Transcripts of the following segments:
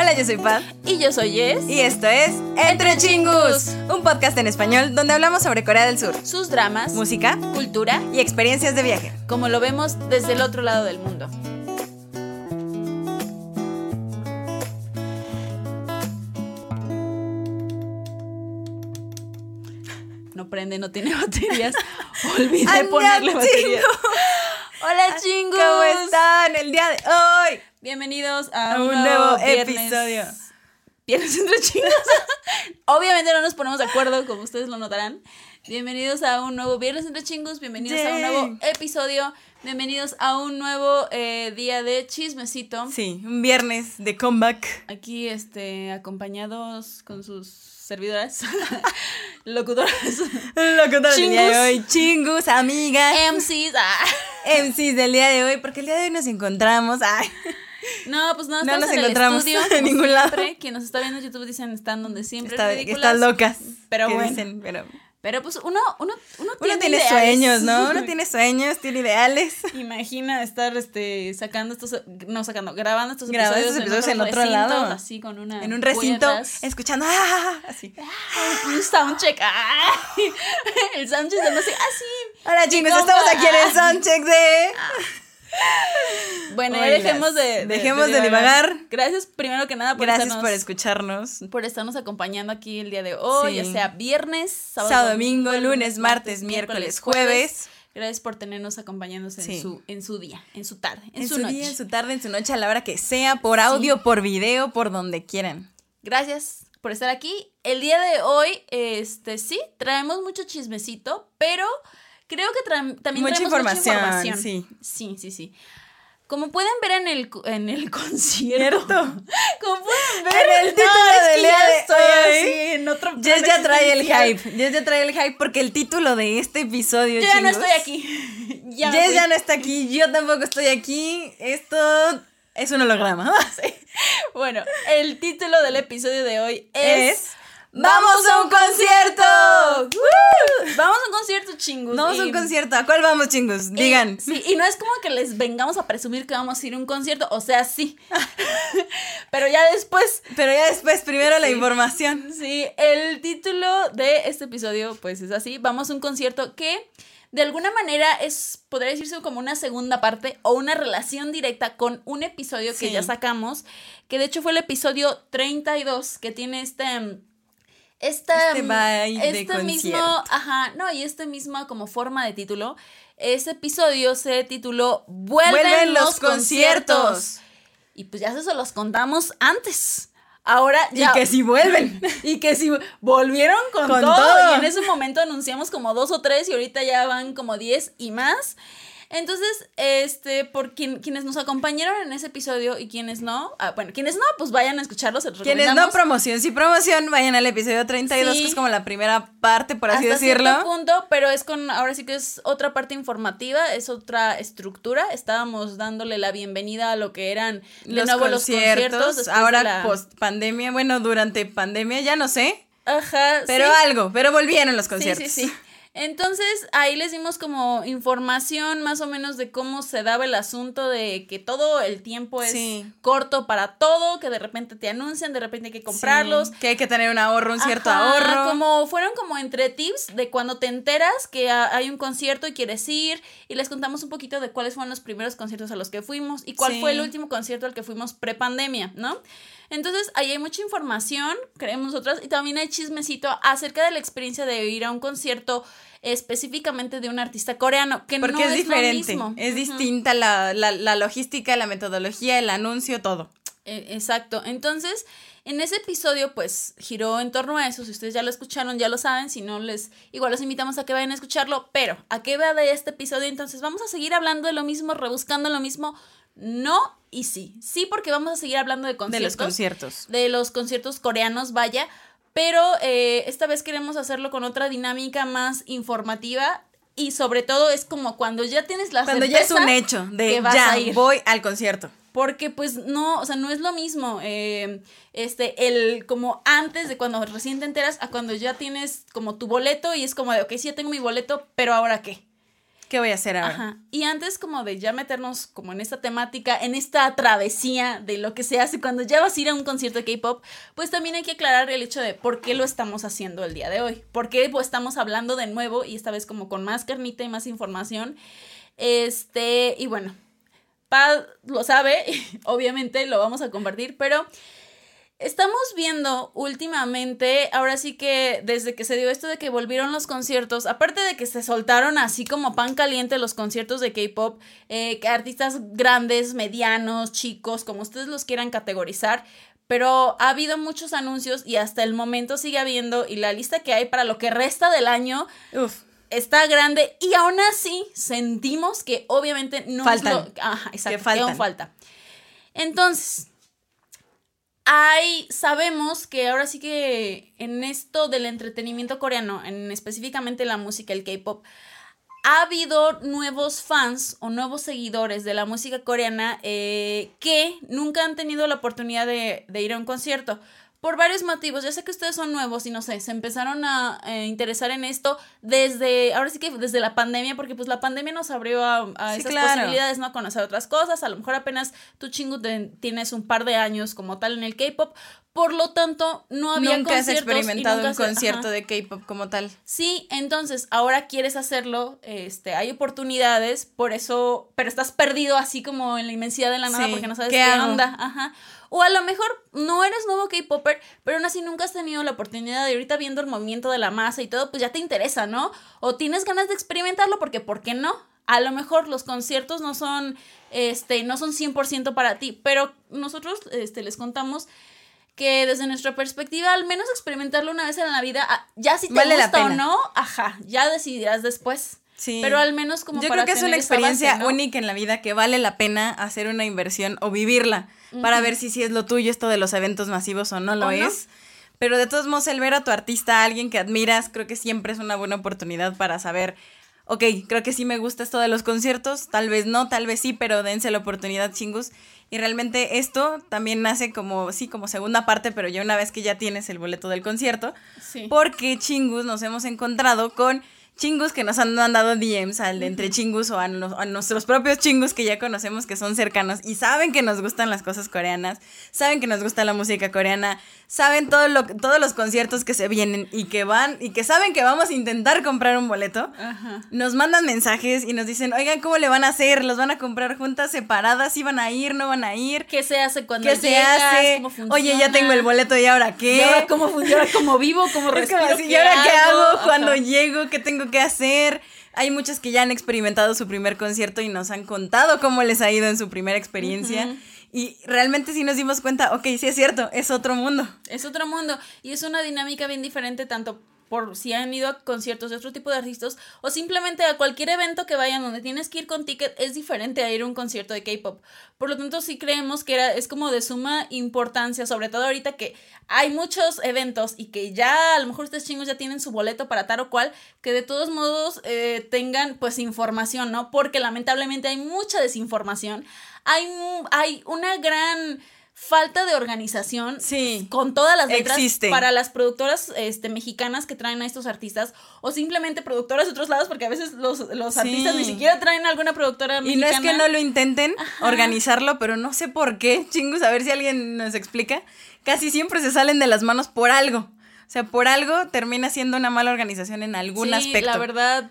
Hola, yo soy Pat. Y yo soy Jess. Y esto es Entre Chingus, un podcast en español donde hablamos sobre Corea del Sur, Sus dramas, música cultura, y experiencias de viaje. como lo vemos desde el otro lado del mundo. No prende, no tiene baterías. Olvidé ¡Anda, ponerle baterías. Hola, chingus. ¿Cómo están el día de hoy? Bienvenidos a, A un, un nuevo, nuevo viernes. episodio. Viernes entre chingos. Obviamente no nos ponemos de acuerdo, como ustedes lo notarán. Bienvenidos a un nuevo Viernes entre chingos. Bienvenidos a un nuevo episodio. Bienvenidos a un nuevo eh, día de chismecito. Sí, un viernes de comeback. Aquí, este, acompañados con sus servidoras, locutoras, Locutor del día de hoy. Chingus, amigas. MCs. ah. MCs del día de hoy, porque el día de hoy nos encontramos. No, pues no, No nos en el encontramos estudio, en ningún lado. Quien nos está viendo en YouTube dicen están donde siempre. está, están locas. Pero bueno. dicen, pero Pero pues uno, uno, uno, uno tiene sueños, ¿no? Uno tiene sueños, tiene ideales. Imagina estar este sacando estos no sacando, grabando estos Grabando episodios, estos episodios en otro lado. así con una En un recinto, escuchando, ¡ah! así. un soundcheck. El soundcheck de no sé, así. Hola chicos, estamos aquí en el soundcheck de... Bueno, ya dejemos de, dejemos de divagar. Gracias primero que nada por Gracias estarnos, por escucharnos. por estarnos acompañando aquí el día de hoy, Sí. ya sea viernes, sábado, Sábado, domingo, lunes, martes, miércoles, jueves. Gracias por tenernos acompañándonos en su en su día, en su tarde, en, En su, su noche. día, en su tarde, en su noche, a la hora que sea, por audio, por video, por donde quieran. Gracias por estar aquí. El día de hoy, este, sí, traemos mucho chismecito, pero creo que tra- también Mucha información, mucha información. sí. Sí, sí, sí. Como pueden ver en el, en el concierto. Como pueden ver En el título que día ya de estoy hoy, así en otro Jess ya trae el hype. Jess ya trae el hype porque el título de este episodio, Yo ya no chingos, estoy aquí. ya Jess ya no está aquí, yo tampoco estoy aquí. Esto es un holograma. Bueno, el título del episodio de hoy es... Es ¡Vamos a un concierto! ¡Woo! Concierto, chingus. Vamos a un concierto. ¿A cuál vamos, chingos? Digan. Y, sí, y no es como que les vengamos a presumir que vamos a ir a un concierto, o sea, sí. Pero ya después, Pero ya después, primero la información. sí, el título de este episodio, pues es así. Vamos a un concierto que de alguna manera es, podría decirse como una segunda parte o una relación directa con un episodio que ya sacamos, que de hecho fue el episodio 32, que tiene este... Esta, Este vibe de este mismo, ajá, no, y este mismo como forma de título. Ese episodio se tituló Vuelven, Vuelven los, los conciertos. conciertos. Y pues ya se los contamos antes. Ahora Y ya. que si vuelven. Y que si volvieron con, Con todo, todo. Y en ese momento anunciamos como dos o tres y ahorita ya van como diez y más. Entonces, este, por quien- quienes nos acompañaron en ese episodio y quienes no, ah, bueno, quienes no, pues vayan a escucharlos. Quienes no promoción, sí promoción, vayan al episodio 32, Sí. que es como la primera parte, por así Hasta decirlo. cierto punto, pero es con, ahora sí que es otra parte informativa, es otra estructura. Estábamos dándole la bienvenida a lo que eran de Los nuevo conciertos, los conciertos. ahora de la- post pandemia, bueno, durante pandemia ya no sé, Ajá, pero sí. algo, pero volvieron los Sí, conciertos. sí, sí. Entonces ahí les dimos como información más o menos de cómo se daba el asunto de que todo el tiempo es Sí. corto para todo, que de repente te anuncian, de repente hay que comprarlos. Sí, que hay que tener un ahorro, un cierto Ajá, ahorro. Como fueron como entre tips de cuando te enteras que ha- hay un concierto y quieres ir y les contamos un poquito de cuáles fueron los primeros conciertos a los que fuimos y cuál Sí. fue el último concierto al que fuimos pre-pandemia, ¿no? Entonces ahí hay mucha información, creemos nosotras, y también hay chismecito acerca de la experiencia de ir a un concierto específicamente de un artista coreano, que Porque no es es, diferente, lo mismo. es Ujú. distinta la, la, la logística, la metodología, el anuncio, todo. Eh, Exacto. Entonces, en ese episodio, pues, giró en torno a eso. Si ustedes ya lo escucharon, ya lo saben. Si no, les igual los invitamos a que vayan a escucharlo. Pero, ¿a qué va de este episodio? Entonces, vamos a seguir hablando de lo mismo, rebuscando lo mismo. No y sí. Sí, porque vamos a seguir hablando de De conciertos. los conciertos. de los conciertos coreanos, vaya. Pero eh, esta vez queremos hacerlo con otra dinámica más informativa. Y sobre todo es como cuando ya tienes la Cuando ya es un hecho de ya voy al concierto. Porque pues no, o sea, no es lo mismo eh, este, el como antes de cuando recién te enteras a cuando ya tienes como tu boleto y es como de, ok, sí, ya tengo mi boleto, pero ahora qué. ¿Qué voy a hacer ahora? Ajá. Y antes como de ya meternos como en esta temática, en esta travesía de lo que se hace cuando ya vas a ir a un concierto de K-pop, pues también hay que aclarar el hecho de por qué lo estamos haciendo el día de hoy. Por qué pues, estamos hablando de nuevo y esta vez como con más carnita y más información. Este, y bueno, Pad lo sabe, obviamente lo vamos a compartir, pero Estamos viendo últimamente, ahora sí que desde que se dio esto de que volvieron los conciertos, aparte de que se soltaron así como pan caliente los conciertos de K-Pop, eh, artistas grandes, medianos, chicos, como ustedes los quieran categorizar, pero ha habido muchos anuncios y hasta el momento sigue habiendo y la lista que hay para lo que resta del año está grande y aún así sentimos que obviamente no faltan. es lo... Ajá, exacto, que, aún falta. Entonces, hay, sabemos que ahora sí que en esto del entretenimiento coreano, en específicamente la música, el K-pop, ha habido nuevos fans o nuevos seguidores de la música coreana eh, que nunca han tenido la oportunidad de, de ir a un concierto por varios motivos. Ya sé que ustedes son nuevos y no sé, se empezaron a eh, interesar en esto desde, ahora sí que desde la pandemia, porque pues la pandemia nos abrió a, esas posibilidades, ¿no? A conocer otras cosas. A lo mejor apenas tú chingo tienes un par de años como tal en el K-pop. Por lo tanto, no había nunca has experimentado un concierto de K-pop como tal. Sí, entonces ahora quieres hacerlo, este, hay oportunidades, por eso, pero estás perdido así como en la inmensidad de la nada porque no sabes qué, onda. Ajá. O a lo mejor no eres nuevo K-Popper, pero aún así nunca has tenido la oportunidad de ahorita viendo el movimiento de la masa y todo, pues ya te interesa, ¿no? O tienes ganas de experimentarlo porque, ¿por qué no? A lo mejor los conciertos no son, este, no son 100% para ti, pero nosotros, este, les contamos que desde nuestra perspectiva, al menos experimentarlo una vez en la vida, ah, ya si te gusta o no, ajá, ya decidirás después. Sí. Pero al menos como Yo creo que es una experiencia única en la vida que vale la pena hacer una inversión o vivirla para ver si, si es lo tuyo esto de los eventos masivos o no lo es. Pero de todos modos, el ver a tu artista, a alguien que admiras, creo que siempre es una buena oportunidad para saber, ok, creo que sí me gusta esto de los conciertos, tal vez no, tal vez sí, pero dense la oportunidad, chingus. Y realmente esto también nace como, sí, como segunda parte, pero ya una vez que ya tienes el boleto del concierto, sí. porque chingus nos hemos encontrado con chingus que nos han mandado DMs al de entre chingus o a, nuestros propios chingus que ya conocemos que son cercanos y saben que nos gustan las cosas coreanas, saben que nos gusta la música coreana, saben todo lo, todos los conciertos que se vienen y que van y que saben que vamos a intentar comprar un boleto. Nos mandan mensajes y nos dicen, oigan, ¿cómo le van a hacer? ¿Los van a comprar juntas, separadas? ¿Sí van a ir? ¿No van a ir? ¿Qué se hace cuando ¿Qué se hace? Oye, ya tengo el boleto y ahora qué? ¿Cómo funciona? ¿Cómo vivo? ¿Cómo respiro? ¿Y ahora qué hago? ¿Cuándo llego? ¿Qué tengo qué hacer. Hay muchas que ya han experimentado su primer concierto y nos han contado cómo les ha ido en su primera experiencia. Y realmente sí nos dimos cuenta, ok, sí es cierto, es otro mundo. Es otro mundo. Y es una dinámica bien diferente tanto por si han ido a conciertos de otro tipo de artistas o simplemente a cualquier evento que vayan donde tienes que ir con ticket es diferente a ir a un concierto de K-pop. Por lo tanto, sí creemos que es como de suma importancia, sobre todo ahorita que hay muchos eventos y que ya a lo mejor ustedes chingos ya tienen su boleto para tal o cual, que de todos modos eh, tengan pues información, ¿no? Porque lamentablemente hay mucha desinformación, hay, hay una gran falta de organización con todas las letras para las productoras este, mexicanas que traen a estos artistas o simplemente productoras de otros lados porque a veces los, artistas ni siquiera traen alguna productora mexicana. Y no es que no lo intenten organizarlo, pero no sé por qué, chingos, a ver si alguien nos explica, casi siempre se salen de las manos por algo. O sea, por algo termina siendo una mala organización en algún sí, aspecto. La verdad,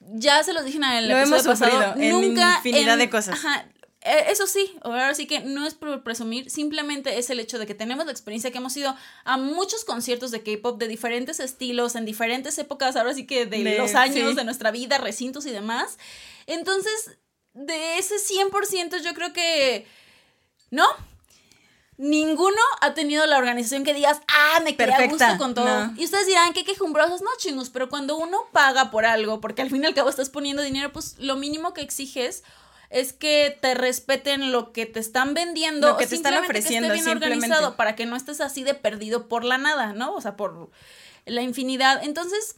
ya se los dije en el lo hemos pasado. en nunca infinidad de cosas. Eh, eso sí, ahora sí que no es por presumir, simplemente es el hecho de que tenemos la experiencia que hemos ido a muchos conciertos de K-pop de diferentes estilos, en diferentes épocas, ahora sí que de, los años de nuestra vida, recintos y demás. Entonces, de ese 100% yo creo que no. Ninguno ha tenido la organización que digas, ah, me quedé a gusto con todo. Y ustedes dirán, qué quejumbrosos, no, chingus, pero cuando uno paga por algo, porque al fin y al cabo estás poniendo dinero, pues lo mínimo que exiges es que te respeten lo que te están vendiendo lo que te están ofreciendo que esté bien organizado para que no estés así de perdido por la nada, ¿no? O sea, por la infinidad. Entonces,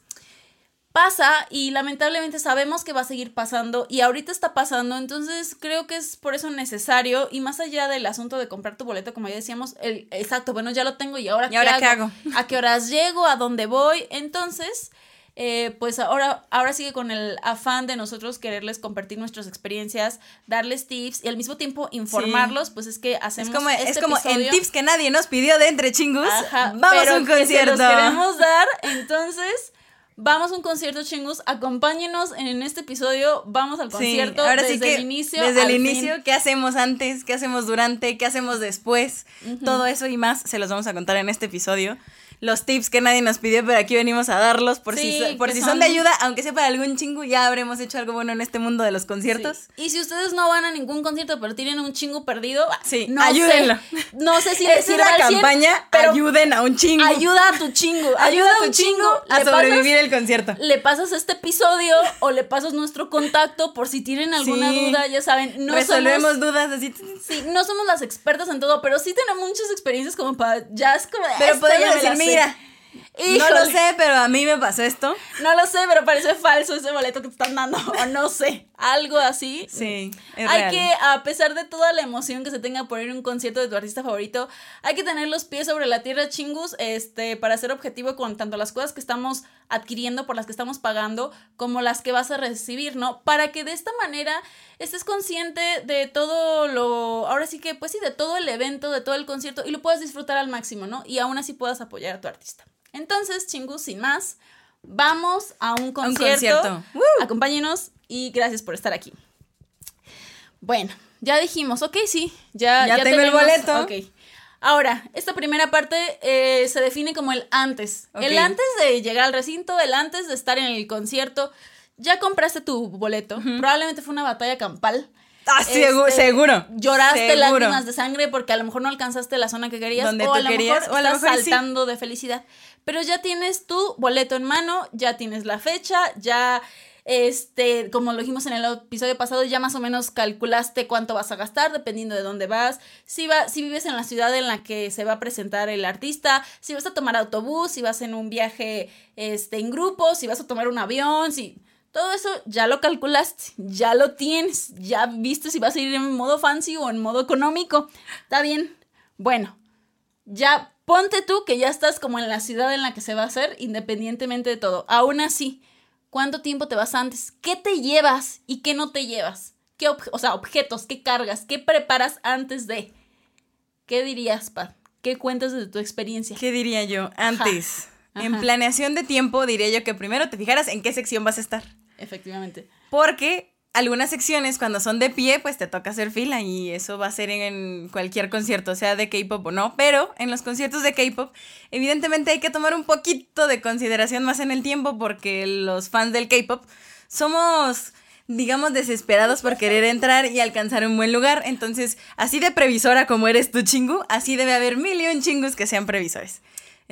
pasa y lamentablemente sabemos que va a seguir pasando y ahorita está pasando, entonces creo que es por eso necesario y más allá del asunto de comprar tu boleto, como ya decíamos, el exacto, bueno, ya lo tengo y ahora, ¿Y ahora qué hago? ¿A qué horas llego? ¿A dónde voy? Entonces, eh, pues ahora, ahora sigue con el afán de nosotros quererles compartir nuestras experiencias, darles tips y al mismo tiempo informarlos, pues es que hacemos. Es como, es este como en tips que nadie nos pidió de entre chingus. vamos a un concierto. los queremos dar, entonces. Vamos a un concierto, chingus. Acompáñenos en este episodio. Vamos al concierto ahora desde sí que el inicio. Desde el inicio, ¿qué hacemos antes? ¿Qué hacemos durante? ¿Qué hacemos después? Todo eso y más se los vamos a contar en este episodio los tips que nadie nos pidió, pero aquí venimos a darlos por si, por si son... de ayuda, aunque sea para algún chingo, ya habremos hecho algo bueno en este mundo de los conciertos. Y si ustedes no van a ningún concierto, pero tienen un chingo perdido, sí, no ayúdenlo. no sé si es la campaña, ayuden a un chingo. Ayuda a tu chingo, ayuda, a tu chingo, a sobrevivir el concierto. Le pasas este episodio o le pasas nuestro contacto por si tienen alguna duda, ya saben, no resolvemos dudas así. Sí, no somos las expertas en todo, pero sí tenemos muchas experiencias como para ya es como Pero podemos decir, mentira. No lo sé, pero a mí me pasó esto. No lo sé, pero parece falso ese boleto que te están dando. O no sé, algo así. Sí. hay que, a pesar de toda la emoción que se tenga por ir a un concierto de tu artista favorito, hay que tener los pies sobre la tierra, chingus, este, para ser objetivo con tanto las cosas que estamos adquiriendo, por las que estamos pagando, como las que vas a recibir, ¿no? Para que de esta manera estés consciente de todo lo. Ahora sí que, pues sí, de todo el evento, de todo el concierto y lo puedas disfrutar al máximo, ¿no? Y aún así puedas apoyar a tu artista. Entonces, chingus, sin más, vamos a un concierto. Acompáñenos y gracias por estar aquí. Bueno, ya dijimos, ok, sí, ya, ya, tengo el boleto. Ahora, esta primera parte eh, se define como el antes. El antes de llegar al recinto, el antes de estar en el concierto. Ya compraste tu boleto. Probablemente fue una batalla campal. Ah, este, seguro. Lloraste lágrimas de sangre porque a lo mejor no alcanzaste la zona que querías. Donde o, a lo querías, mejor estás saltando de felicidad. Pero ya tienes tu boleto en mano, ya tienes la fecha, ya este, como lo dijimos en el episodio pasado, ya más o menos calculaste cuánto vas a gastar dependiendo de dónde vas, si, va, si vives en la ciudad en la que se va a presentar el artista, si vas a tomar autobús, si vas en un viaje este, en grupo, si vas a tomar un avión, si... Todo eso ya lo calculaste, ya lo tienes, ya viste si vas a ir en modo fancy o en modo económico. Está bien. Bueno, ya ponte tú que ya estás como en la ciudad en la que se va a hacer, independientemente de todo. Aún así, ¿cuánto tiempo te vas antes? ¿Qué te llevas y qué no te llevas? ¿Qué o sea, objetos, qué cargas, qué preparas antes de? ¿Qué dirías, Pat? ¿Qué cuentas de tu experiencia? ¿Qué diría yo? Antes. En planeación de tiempo diría yo que primero te fijaras en qué sección vas a estar. Efectivamente. Porque algunas secciones cuando son de pie, pues te toca hacer fila y eso va a ser en cualquier concierto, sea de K-pop o no, pero en los conciertos de K-pop evidentemente hay que tomar un poquito de consideración más en el tiempo porque los fans del K-pop somos digamos desesperados por querer entrar y alcanzar un buen lugar, entonces así de previsora como eres tu chingu, así debe haber mil y un chingus que sean previsores.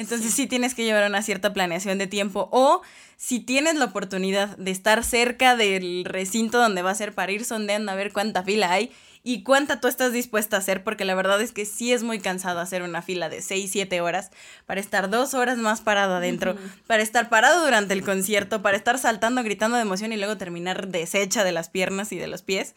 Entonces sí. tienes que llevar una cierta planeación de tiempo o si tienes la oportunidad de estar cerca del recinto donde va a ser para ir sondeando a ver cuánta fila hay y cuánta tú estás dispuesta a hacer, porque la verdad es que sí es muy cansado hacer una fila de 6, 7 horas para estar dos horas más parado adentro, para estar parado durante el concierto, para estar saltando, gritando de emoción y luego terminar deshecha de las piernas y de los pies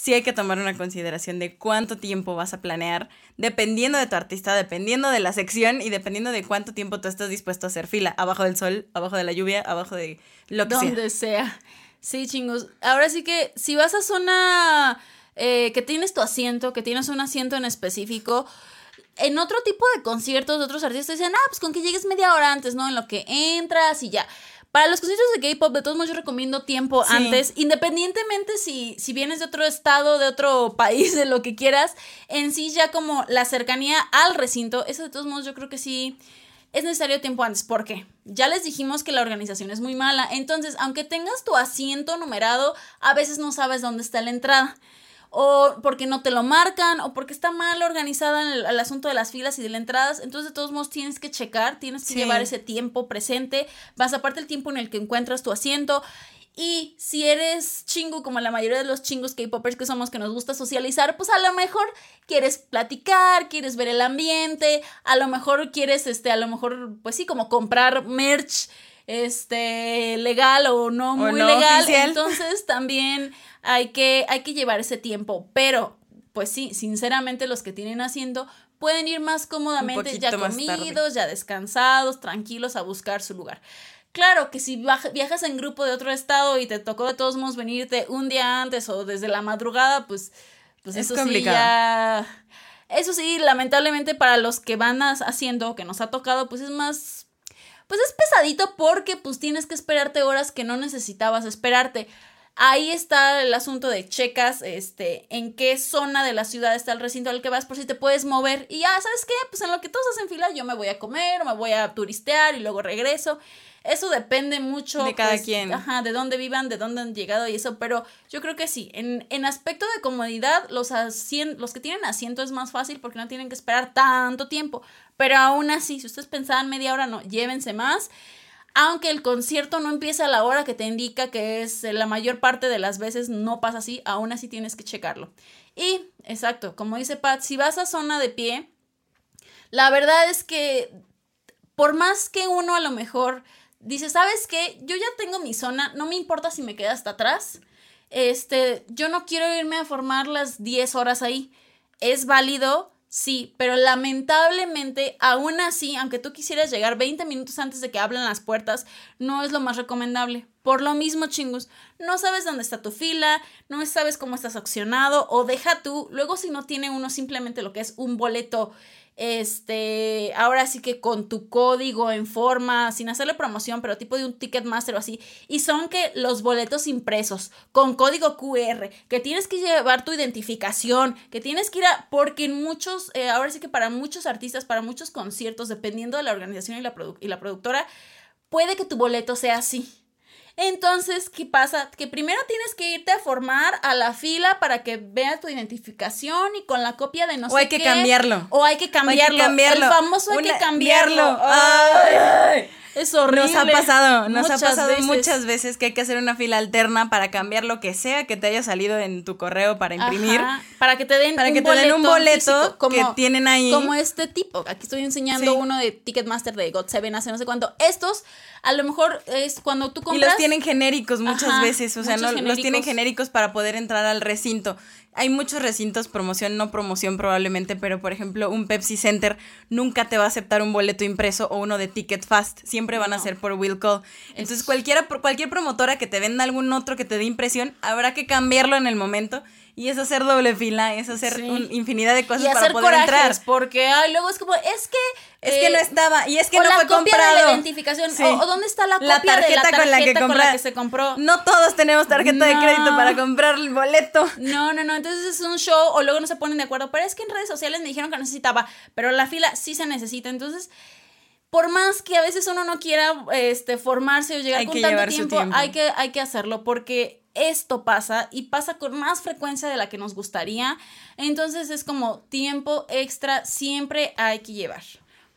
sí hay que tomar una consideración de cuánto tiempo vas a planear, dependiendo de tu artista, dependiendo de la sección y dependiendo de cuánto tiempo tú estás dispuesto a hacer fila, abajo del sol, abajo de la lluvia, abajo de lo que Donde sea. Sí, chingos. Ahora sí que si vas a zona eh, que tienes tu asiento, que tienes un asiento en específico, en otro tipo de conciertos de otros artistas dicen, ah, pues con que llegues media hora antes, ¿no? En lo que entras y ya. Para los conciertos de K-pop, de todos modos, yo recomiendo tiempo antes, independientemente si, si vienes de otro estado, de otro país, de lo que quieras, en sí ya como la cercanía al recinto, eso de todos modos yo creo que sí es necesario tiempo antes. ¿Por qué? Ya les dijimos que la organización es muy mala, entonces aunque tengas tu asiento numerado, a veces no sabes dónde está la entrada o porque no te lo marcan, o porque está mal organizada el, asunto de las filas y de las entradas. Entonces, de todos modos, tienes que checar, tienes que llevar ese tiempo presente, vas aparte el tiempo en el que encuentras tu asiento. Y si eres chingo, como la mayoría de los chingos K-popers que somos, que nos gusta socializar, pues a lo mejor quieres platicar, quieres ver el ambiente, a lo mejor quieres, este, a lo mejor, pues sí, como comprar merch, este, legal o no muy legal. Entonces también hay que, hay que llevar ese tiempo, pero pues sí, sinceramente los que tienen haciendo pueden ir más cómodamente ya comidos, ya descansados, tranquilos a buscar su lugar. Claro que si viajas en grupo de otro estado y te tocó de todos modos venirte un día antes o desde la madrugada, pues, pues eso sí ya... Eso sí, lamentablemente para los que van haciendo, que nos ha tocado, pues es más... Pues es pesadito porque pues tienes que esperarte horas que no necesitabas esperarte. Ahí está el asunto de checas, este, en qué zona de la ciudad está el recinto al que vas, por si te puedes mover. Y ya, ¿sabes qué? Pues en lo que todos hacen fila, yo me voy a comer o me voy a turistear y luego regreso. Eso depende mucho. De cada pues, quien. Ajá, de dónde vivan, de dónde han llegado y eso. Pero yo creo que sí. En, en aspecto de comodidad, los, los que tienen asiento es más fácil porque no tienen que esperar tanto tiempo. Pero aún así, si ustedes pensaban media hora, no, llévense más aunque el concierto no empieza a la hora que te indica, que es la mayor parte de las veces no pasa así, aún así tienes que checarlo. Y, exacto, como dice Pat, si vas a zona de pie, la verdad es que por más que uno a lo mejor dice, ¿sabes qué? Yo ya tengo mi zona, no me importa si me queda hasta atrás. Este, yo no quiero irme a formar las 10 horas ahí. Es válido, Sí, pero lamentablemente, aún así, aunque tú quisieras llegar 20 minutos antes de que abran las puertas, no es lo más recomendable. Por lo mismo, chingus, no sabes dónde está tu fila, no sabes cómo estás accionado, o deja tú, luego si no tiene uno simplemente lo que es un boleto este, ahora sí que con tu código en forma, sin hacerle promoción, pero tipo de un Ticketmaster o así, y son que los boletos impresos con código QR, que tienes que llevar tu identificación, que tienes que ir a, porque en muchos, eh, ahora sí que para muchos artistas, para muchos conciertos, dependiendo de la organización y la, y la productora, puede que tu boleto sea así. Entonces, ¿qué pasa? Que primero tienes que irte a formar a la fila para que vea tu identificación y con la copia de no sé qué. O hay que cambiarlo. O hay que cambiarlo. El famoso hay que cambiarlo. Ay. Es horrible. Nos ha pasado, nos ha pasado muchas veces que hay que hacer una fila alterna para cambiar lo que sea que te haya salido en tu correo para imprimir. para que te den para un que te boleto den un boleto como, que tienen ahí. Como este tipo. Aquí estoy enseñando uno de Ticketmaster de God Seven hace no sé cuánto. Estos, a lo mejor es cuando tú compras. Y los tienen genéricos muchas veces. O sea, no los tienen genéricos para poder entrar al recinto hay muchos recintos, promoción, no promoción probablemente, pero por ejemplo, un Pepsi Center nunca te va a aceptar un boleto impreso o uno de Ticket Fast, siempre van a ser por will call. Entonces, cualquiera, cualquier promotora que te venda algún otro que te dé impresión, habrá que cambiarlo en el momento y es hacer doble fila, es hacer infinidad de cosas para poder entrar. Porque ay, luego es como, es que. Es que no eh, estaba. Y es que no fue comprado. De la identificación. O, dónde está la copia tarjeta, de la tarjeta con, la que con la que se compró. No todos tenemos tarjeta de crédito para comprar el boleto. No, no, no. Entonces es un show. O luego no se ponen de acuerdo. Pero es que en redes sociales me dijeron que necesitaba. Pero la fila sí se necesita. Entonces por más que a veces uno no quiera este, formarse o llegar con tanto tiempo, Hay, que, hay que hacerlo porque esto pasa y pasa con más frecuencia de la que nos gustaría. Entonces es como tiempo extra siempre hay que llevar.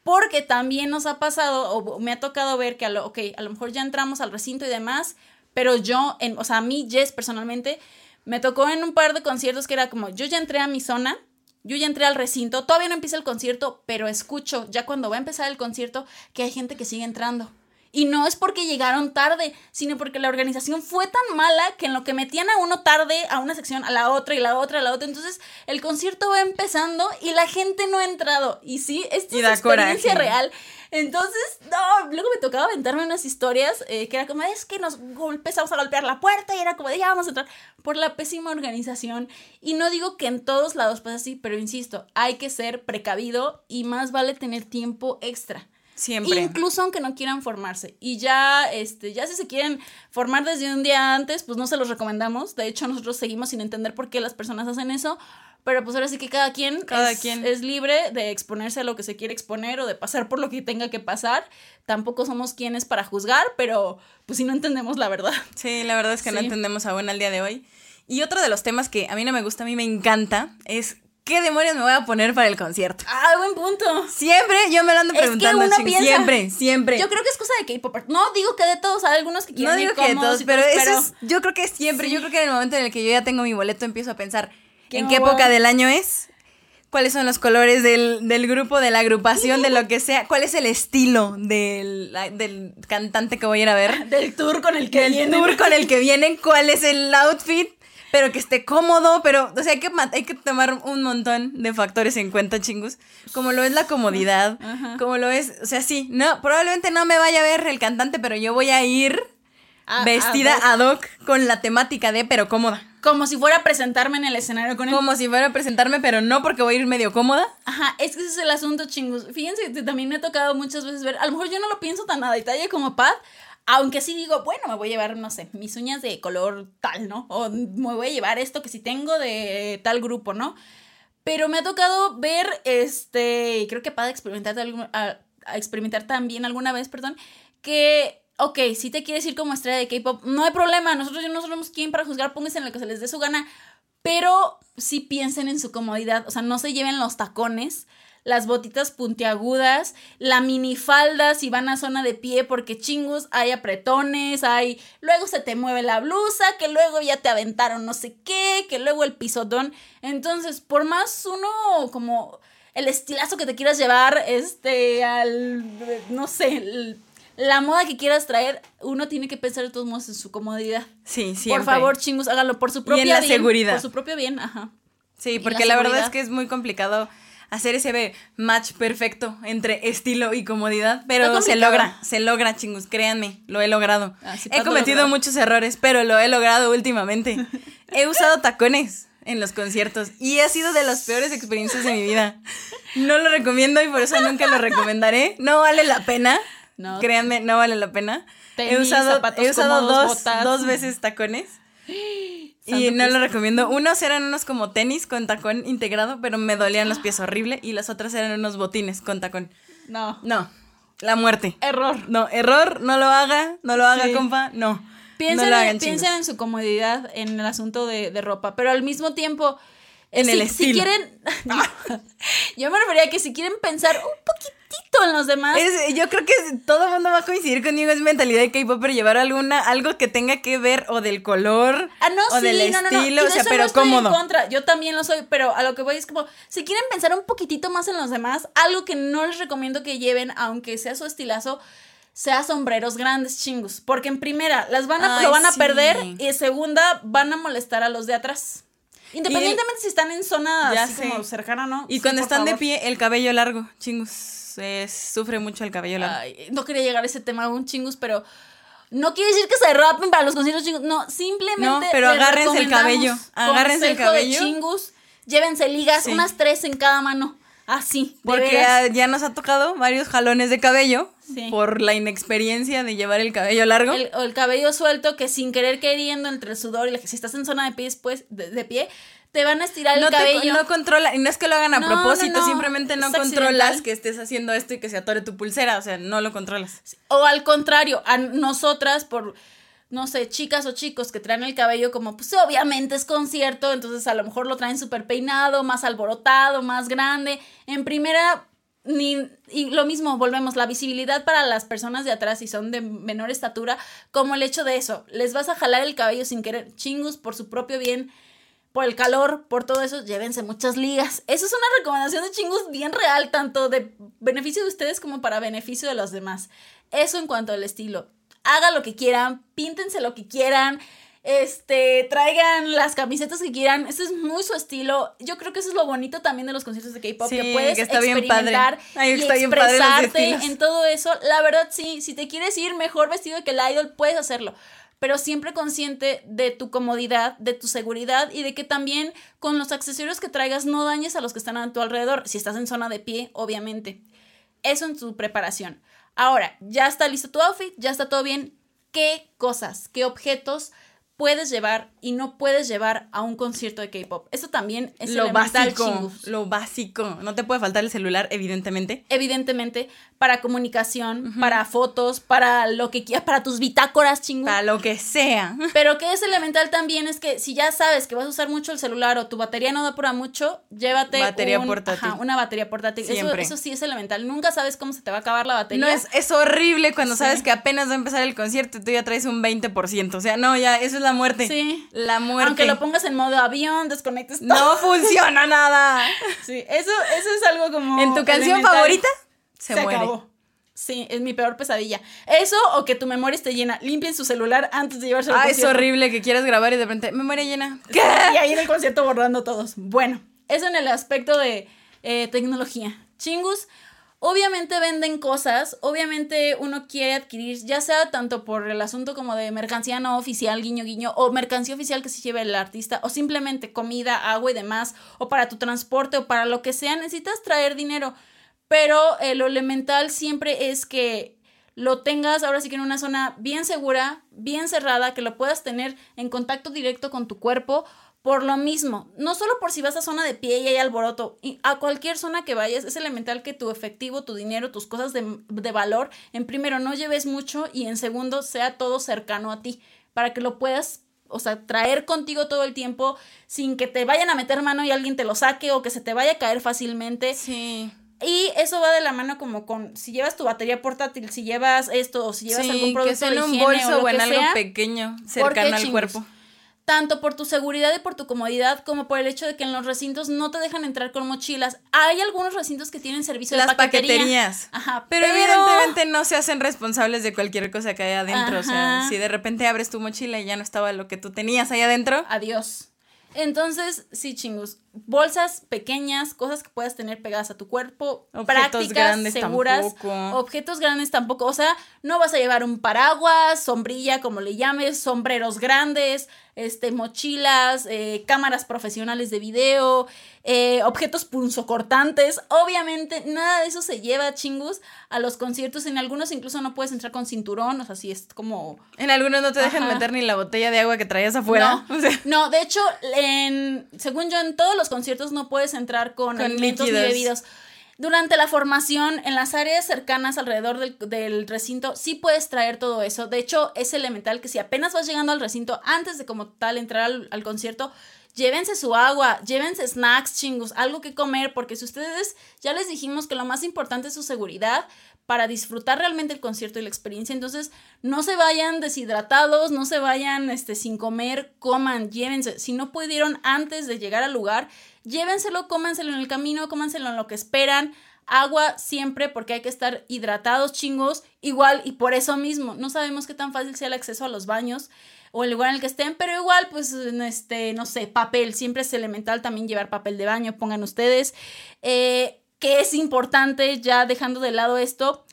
Porque también nos ha pasado o me ha tocado ver que a lo, a lo mejor ya entramos al recinto y demás, pero yo, en, o sea, a mí, Jess, personalmente, me tocó en un par de conciertos que era como, yo ya entré a mi zona, yo ya entré al recinto, todavía no empieza el concierto, pero escucho ya cuando va a empezar el concierto que hay gente que sigue entrando. Y no es porque llegaron tarde, sino porque la organización fue tan mala que en lo que metían a uno tarde, a una sección, a la otra y la otra, a la otra, entonces el concierto va empezando y la gente no ha entrado. Y sí, esto es experiencia real. Entonces, no, luego me tocaba aventarme unas historias eh, que era como, es que nos empezamos a golpear la puerta y era como, ya vamos a entrar por la pésima organización. Y no digo que en todos lados pasa así, pero insisto, hay que ser precavido y más vale tener tiempo extra. Siempre. Incluso aunque no quieran formarse. Y ya, este, ya si se quieren formar desde un día antes, pues no se los recomendamos. De hecho, nosotros seguimos sin entender por qué las personas hacen eso. Pero pues ahora sí que cada quien, cada es, quien es libre de exponerse a lo que se quiere exponer o de pasar por lo que tenga que pasar. Tampoco somos quienes para juzgar, pero pues si no entendemos la verdad. Sí, la verdad es que no entendemos aún al día de hoy. Y otro de los temas que a mí no me gusta, a mí me encanta, es ¿Qué demonios me voy a poner para el concierto? Ah, buen punto. Siempre yo me lo ando preguntando. Es que uno siempre, siempre. Yo creo que es cosa de K-pop. No digo que de todos, hay algunos que quieren No digo que de todos, pero, eso es, yo creo que siempre. Yo creo que en el momento en el que yo ya tengo mi boleto empiezo a pensar en qué época del año es, cuáles son los colores del, del, grupo, de la agrupación, de lo que sea, cuál es el estilo del, del cantante que voy a ir a ver. Del tour con el que vienen. Del tour con el que vienen, cuál es el outfit pero que esté cómodo, pero, o sea, hay que, hay que tomar un montón de factores en cuenta, chingus, como lo es la comodidad, como lo es, o sea, sí, no, probablemente no me vaya a ver el cantante, pero yo voy a ir vestida ad hoc con la temática de, pero cómoda. Como si fuera a presentarme en el escenario con él. Como si fuera a presentarme, pero no porque voy a ir medio cómoda. Ajá, es que ese es el asunto, chingus. Fíjense que también me ha tocado muchas veces ver, a lo mejor yo no lo pienso tan a detalle como Pat, aunque sí digo, bueno, me voy a llevar, no sé, mis uñas de color tal, ¿no? O me voy a llevar esto que si tengo de tal grupo, ¿no? Pero me ha tocado ver, este, creo que para experimentar, a, experimentar también alguna vez, perdón, que, ok, si te quieres ir como estrella de K-pop, no hay problema, nosotros no somos quien para juzgar, pónganse en lo que se les dé su gana, pero sí piensen en su comodidad, o sea, no se lleven los tacones, las botitas puntiagudas, la minifalda si van a zona de pie porque chingos, hay apretones, hay, luego se te mueve la blusa, que luego ya te aventaron no sé qué, que luego el pisotón. Entonces, por más uno como el estilazo que te quieras llevar, este, al, no sé, la moda que quieras traer, uno tiene que pensar de todos modos en su comodidad. Sí, sí. Por favor, chingos, háganlo por su propio bien. Y en la seguridad. Por su propio bien, ajá. Sí, porque la verdad es que es muy complicado hacer ese match perfecto entre estilo y comodidad, pero se logra, se logra, chingus, créanme, lo he logrado. Ah, he cometido muchos errores, pero lo he logrado últimamente. he usado tacones en los conciertos y ha sido de las peores experiencias de mi vida. No lo recomiendo y por eso nunca lo recomendaré. No vale la pena. No. Créanme, no vale la pena. he usado, he usado dos, dos veces tacones. Y no lo recomiendo. Unos eran unos como tenis con tacón integrado, pero me dolían los pies horrible. Y las otras eran unos botines con tacón. No. No. La muerte. Error. No, error, no lo haga, no lo haga, compa, no. Piensen, en su comodidad en el asunto de, de ropa, pero al mismo tiempo en el estilo. Si quieren, yo me refería a que si quieren pensar un poquitito en los demás. yo creo que todo el mundo va a coincidir conmigo, es mentalidad de K-Popper llevar alguna, algo que tenga que ver o del color ah, no, o del estilo, o sea, pero no cómodo. En contra. Yo también lo soy, pero a lo que voy es como, si quieren pensar un poquitito más en los demás, algo que no les recomiendo que lleven, aunque sea su estilazo, sea sombreros grandes chingos. Porque en primera, las van a, lo van a perder y en segunda, van a molestar a los de atrás. Independientemente si están en zona así como cercana, ¿no? Y cuando están de pie, el cabello largo, sufre mucho el cabello largo. no quería llegar a ese tema un chingus, pero no quiere decir que se rapen para los conciertos chingus. No, simplemente. No, pero agárrense el cabello. Agárrense el cabello. De chingus, llévense ligas, unas tres en cada mano. Así. Porque ya nos ha tocado varios jalones de cabello por la inexperiencia de llevar el cabello largo. o el cabello suelto que sin querer queriendo entre el sudor y la, si estás en zona de pies, pues, de, pie, te van a estirar el cabello. no controla, y no es que lo hagan a propósito, simplemente no controlas que estés haciendo esto y que se atore tu pulsera, o sea, no lo controlas. O al contrario, a nosotras por no sé, chicas o chicos que traen el cabello como, pues obviamente es concierto, entonces a lo mejor lo traen súper peinado, más alborotado, más grande. En primera, ni, y lo mismo, volvemos, la visibilidad para las personas de atrás si son de menor estatura, como el hecho de eso, les vas a jalar el cabello sin querer, chingus por su propio bien, por el calor, por todo eso, llévense muchas ligas. Eso es una recomendación de chingus bien real, tanto de beneficio de ustedes como para beneficio de los demás. Eso en cuanto al estilo haga lo que quieran, píntense lo que quieran, este, traigan las camisetas que quieran, ese es muy su estilo. Yo creo que eso es lo bonito también de los conciertos de K-pop, que puedes experimentar y expresarte en todo eso. La verdad, sí, si te quieres ir mejor vestido que el idol, puedes hacerlo. Pero siempre consciente de tu comodidad, de tu seguridad y de que también con los accesorios que traigas no dañes a los que están a tu alrededor. Si estás en zona de pie, obviamente. Eso en tu preparación. Ahora, ya está listo tu outfit, ya está todo bien. ¿Qué cosas, qué objetos puedes llevar y no puedes llevar a un concierto de K-pop. Eso también es lo básico. Lo básico. No te puede faltar el celular, evidentemente. Evidentemente, para comunicación, para fotos, para lo que quieras, para tus bitácoras, chingo. Para lo que sea. Pero que es elemental también es que si ya sabes que vas a usar mucho el celular o tu batería no da para mucho, llévate batería portátil. una batería portátil. Siempre. Eso, sí es elemental. Nunca sabes cómo se te va a acabar la batería. No, es, es horrible cuando sabes que apenas va a empezar el concierto y tú ya traes un 20%. O sea, no, ya, eso es la muerte. Sí. La muerte. Aunque lo pongas en modo avión, desconectes todo. No funciona nada. Sí, eso, eso es algo como. ¿En tu canción favorita? Se, muere. Sí, es mi peor pesadilla. Eso o que tu memoria esté llena. Limpien su celular antes de llevarse al Ah, es horrible que quieras grabar y de repente, memoria llena. ¿Qué? Y ahí en el concierto borrando todos. Bueno, eso en el aspecto de eh, tecnología. Chingus, obviamente venden cosas, obviamente uno quiere adquirir, ya sea tanto por el asunto como de mercancía no oficial, guiño, guiño, o mercancía oficial que se lleve el artista, o simplemente comida, agua y demás, o para tu transporte, o para lo que sea, necesitas traer dinero. Pero eh, lo elemental siempre es que lo tengas ahora sí que en una zona bien segura, bien cerrada, que lo puedas tener en contacto directo con tu cuerpo. Por lo mismo, no solo por si vas a zona de pie y hay alboroto, y a cualquier zona que vayas es elemental que tu efectivo, tu dinero, tus cosas de, de valor, en primero no lleves mucho y en segundo sea todo cercano a ti, para que lo puedas o sea, traer contigo todo el tiempo sin que te vayan a meter mano y alguien te lo saque o que se te vaya a caer fácilmente. Sí. Y eso va de la mano como con si llevas tu batería portátil, si llevas esto o si llevas algún producto que sea en un bolso o, en algo pequeño cercano al cuerpo. Tanto por tu seguridad y por tu comodidad, como por el hecho de que en los recintos no te dejan entrar con mochilas. Hay algunos recintos que tienen servicio Las de paquetería. paqueterías. Ajá. Pero, evidentemente no se hacen responsables de cualquier cosa que hay adentro. O sea, si de repente abres tu mochila y ya no estaba lo que tú tenías ahí adentro. Adiós. Entonces, sí, chingus. Bolsas pequeñas, cosas que puedas tener pegadas a tu cuerpo, objetos prácticas, grandes seguras. Tampoco. Objetos grandes tampoco. O sea, no vas a llevar un paraguas, sombrilla, como le llames, sombreros grandes, este, mochilas, eh, cámaras profesionales de video, eh, objetos punzocortantes. Obviamente, nada de eso se lleva, chingus, a los conciertos. En algunos incluso no puedes entrar con cinturón, o sea, si es como... En algunos no te dejan meter ni la botella de agua que traías afuera. No, no de hecho, en, según yo, en todos los conciertos no puedes entrar con, con alimentos ni bebidos. Durante la formación, en las áreas cercanas alrededor del, recinto, sí puedes traer todo eso. De hecho, es elemental que si apenas vas llegando al recinto, antes de como tal entrar al, al concierto, llévense su agua, llévense snacks chingus, algo que comer, porque si ustedes ya les dijimos que lo más importante es su seguridad, para disfrutar realmente el concierto y la experiencia. Entonces, no se vayan deshidratados, no se vayan este, sin comer, coman, llévense. Si no pudieron antes de llegar al lugar, llévenselo, cómanselo en el camino, cómanselo en lo que esperan. Agua siempre porque hay que estar hidratados chingos, igual y por eso mismo. No sabemos qué tan fácil sea el acceso a los baños o el lugar en el que estén, pero igual, pues, este, no sé, papel, siempre es elemental también llevar papel de baño, pongan ustedes. Eh, que es importante, ya dejando de lado esto,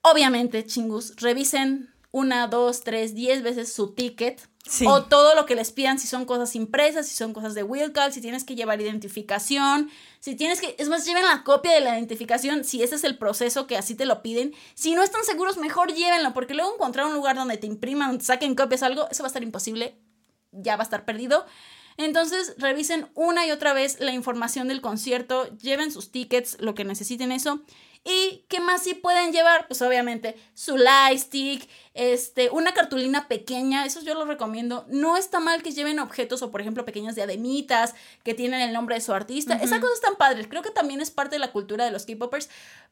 obviamente, chingus, revisen una, dos, tres, diez veces su ticket. O todo lo que les pidan, si son cosas impresas, si son cosas de call, si tienes que llevar identificación, si tienes que, es más, lleven la copia de la identificación, si ese es el proceso que así te lo piden. Si no están seguros, mejor llévenlo, porque luego encontrar un lugar donde te impriman, saquen copias, algo, eso va a estar imposible, ya va a estar perdido. Entonces, revisen una y otra vez la información del concierto, lleven sus tickets, lo que necesiten eso. ¿Y qué más sí pueden llevar? Pues obviamente su lightstick, este, una cartulina pequeña, eso yo lo recomiendo. No está mal que lleven objetos o por ejemplo pequeñas diademitas que tienen el nombre de su artista. Esas cosas están padres, creo que también es parte de la cultura de los K-Popers,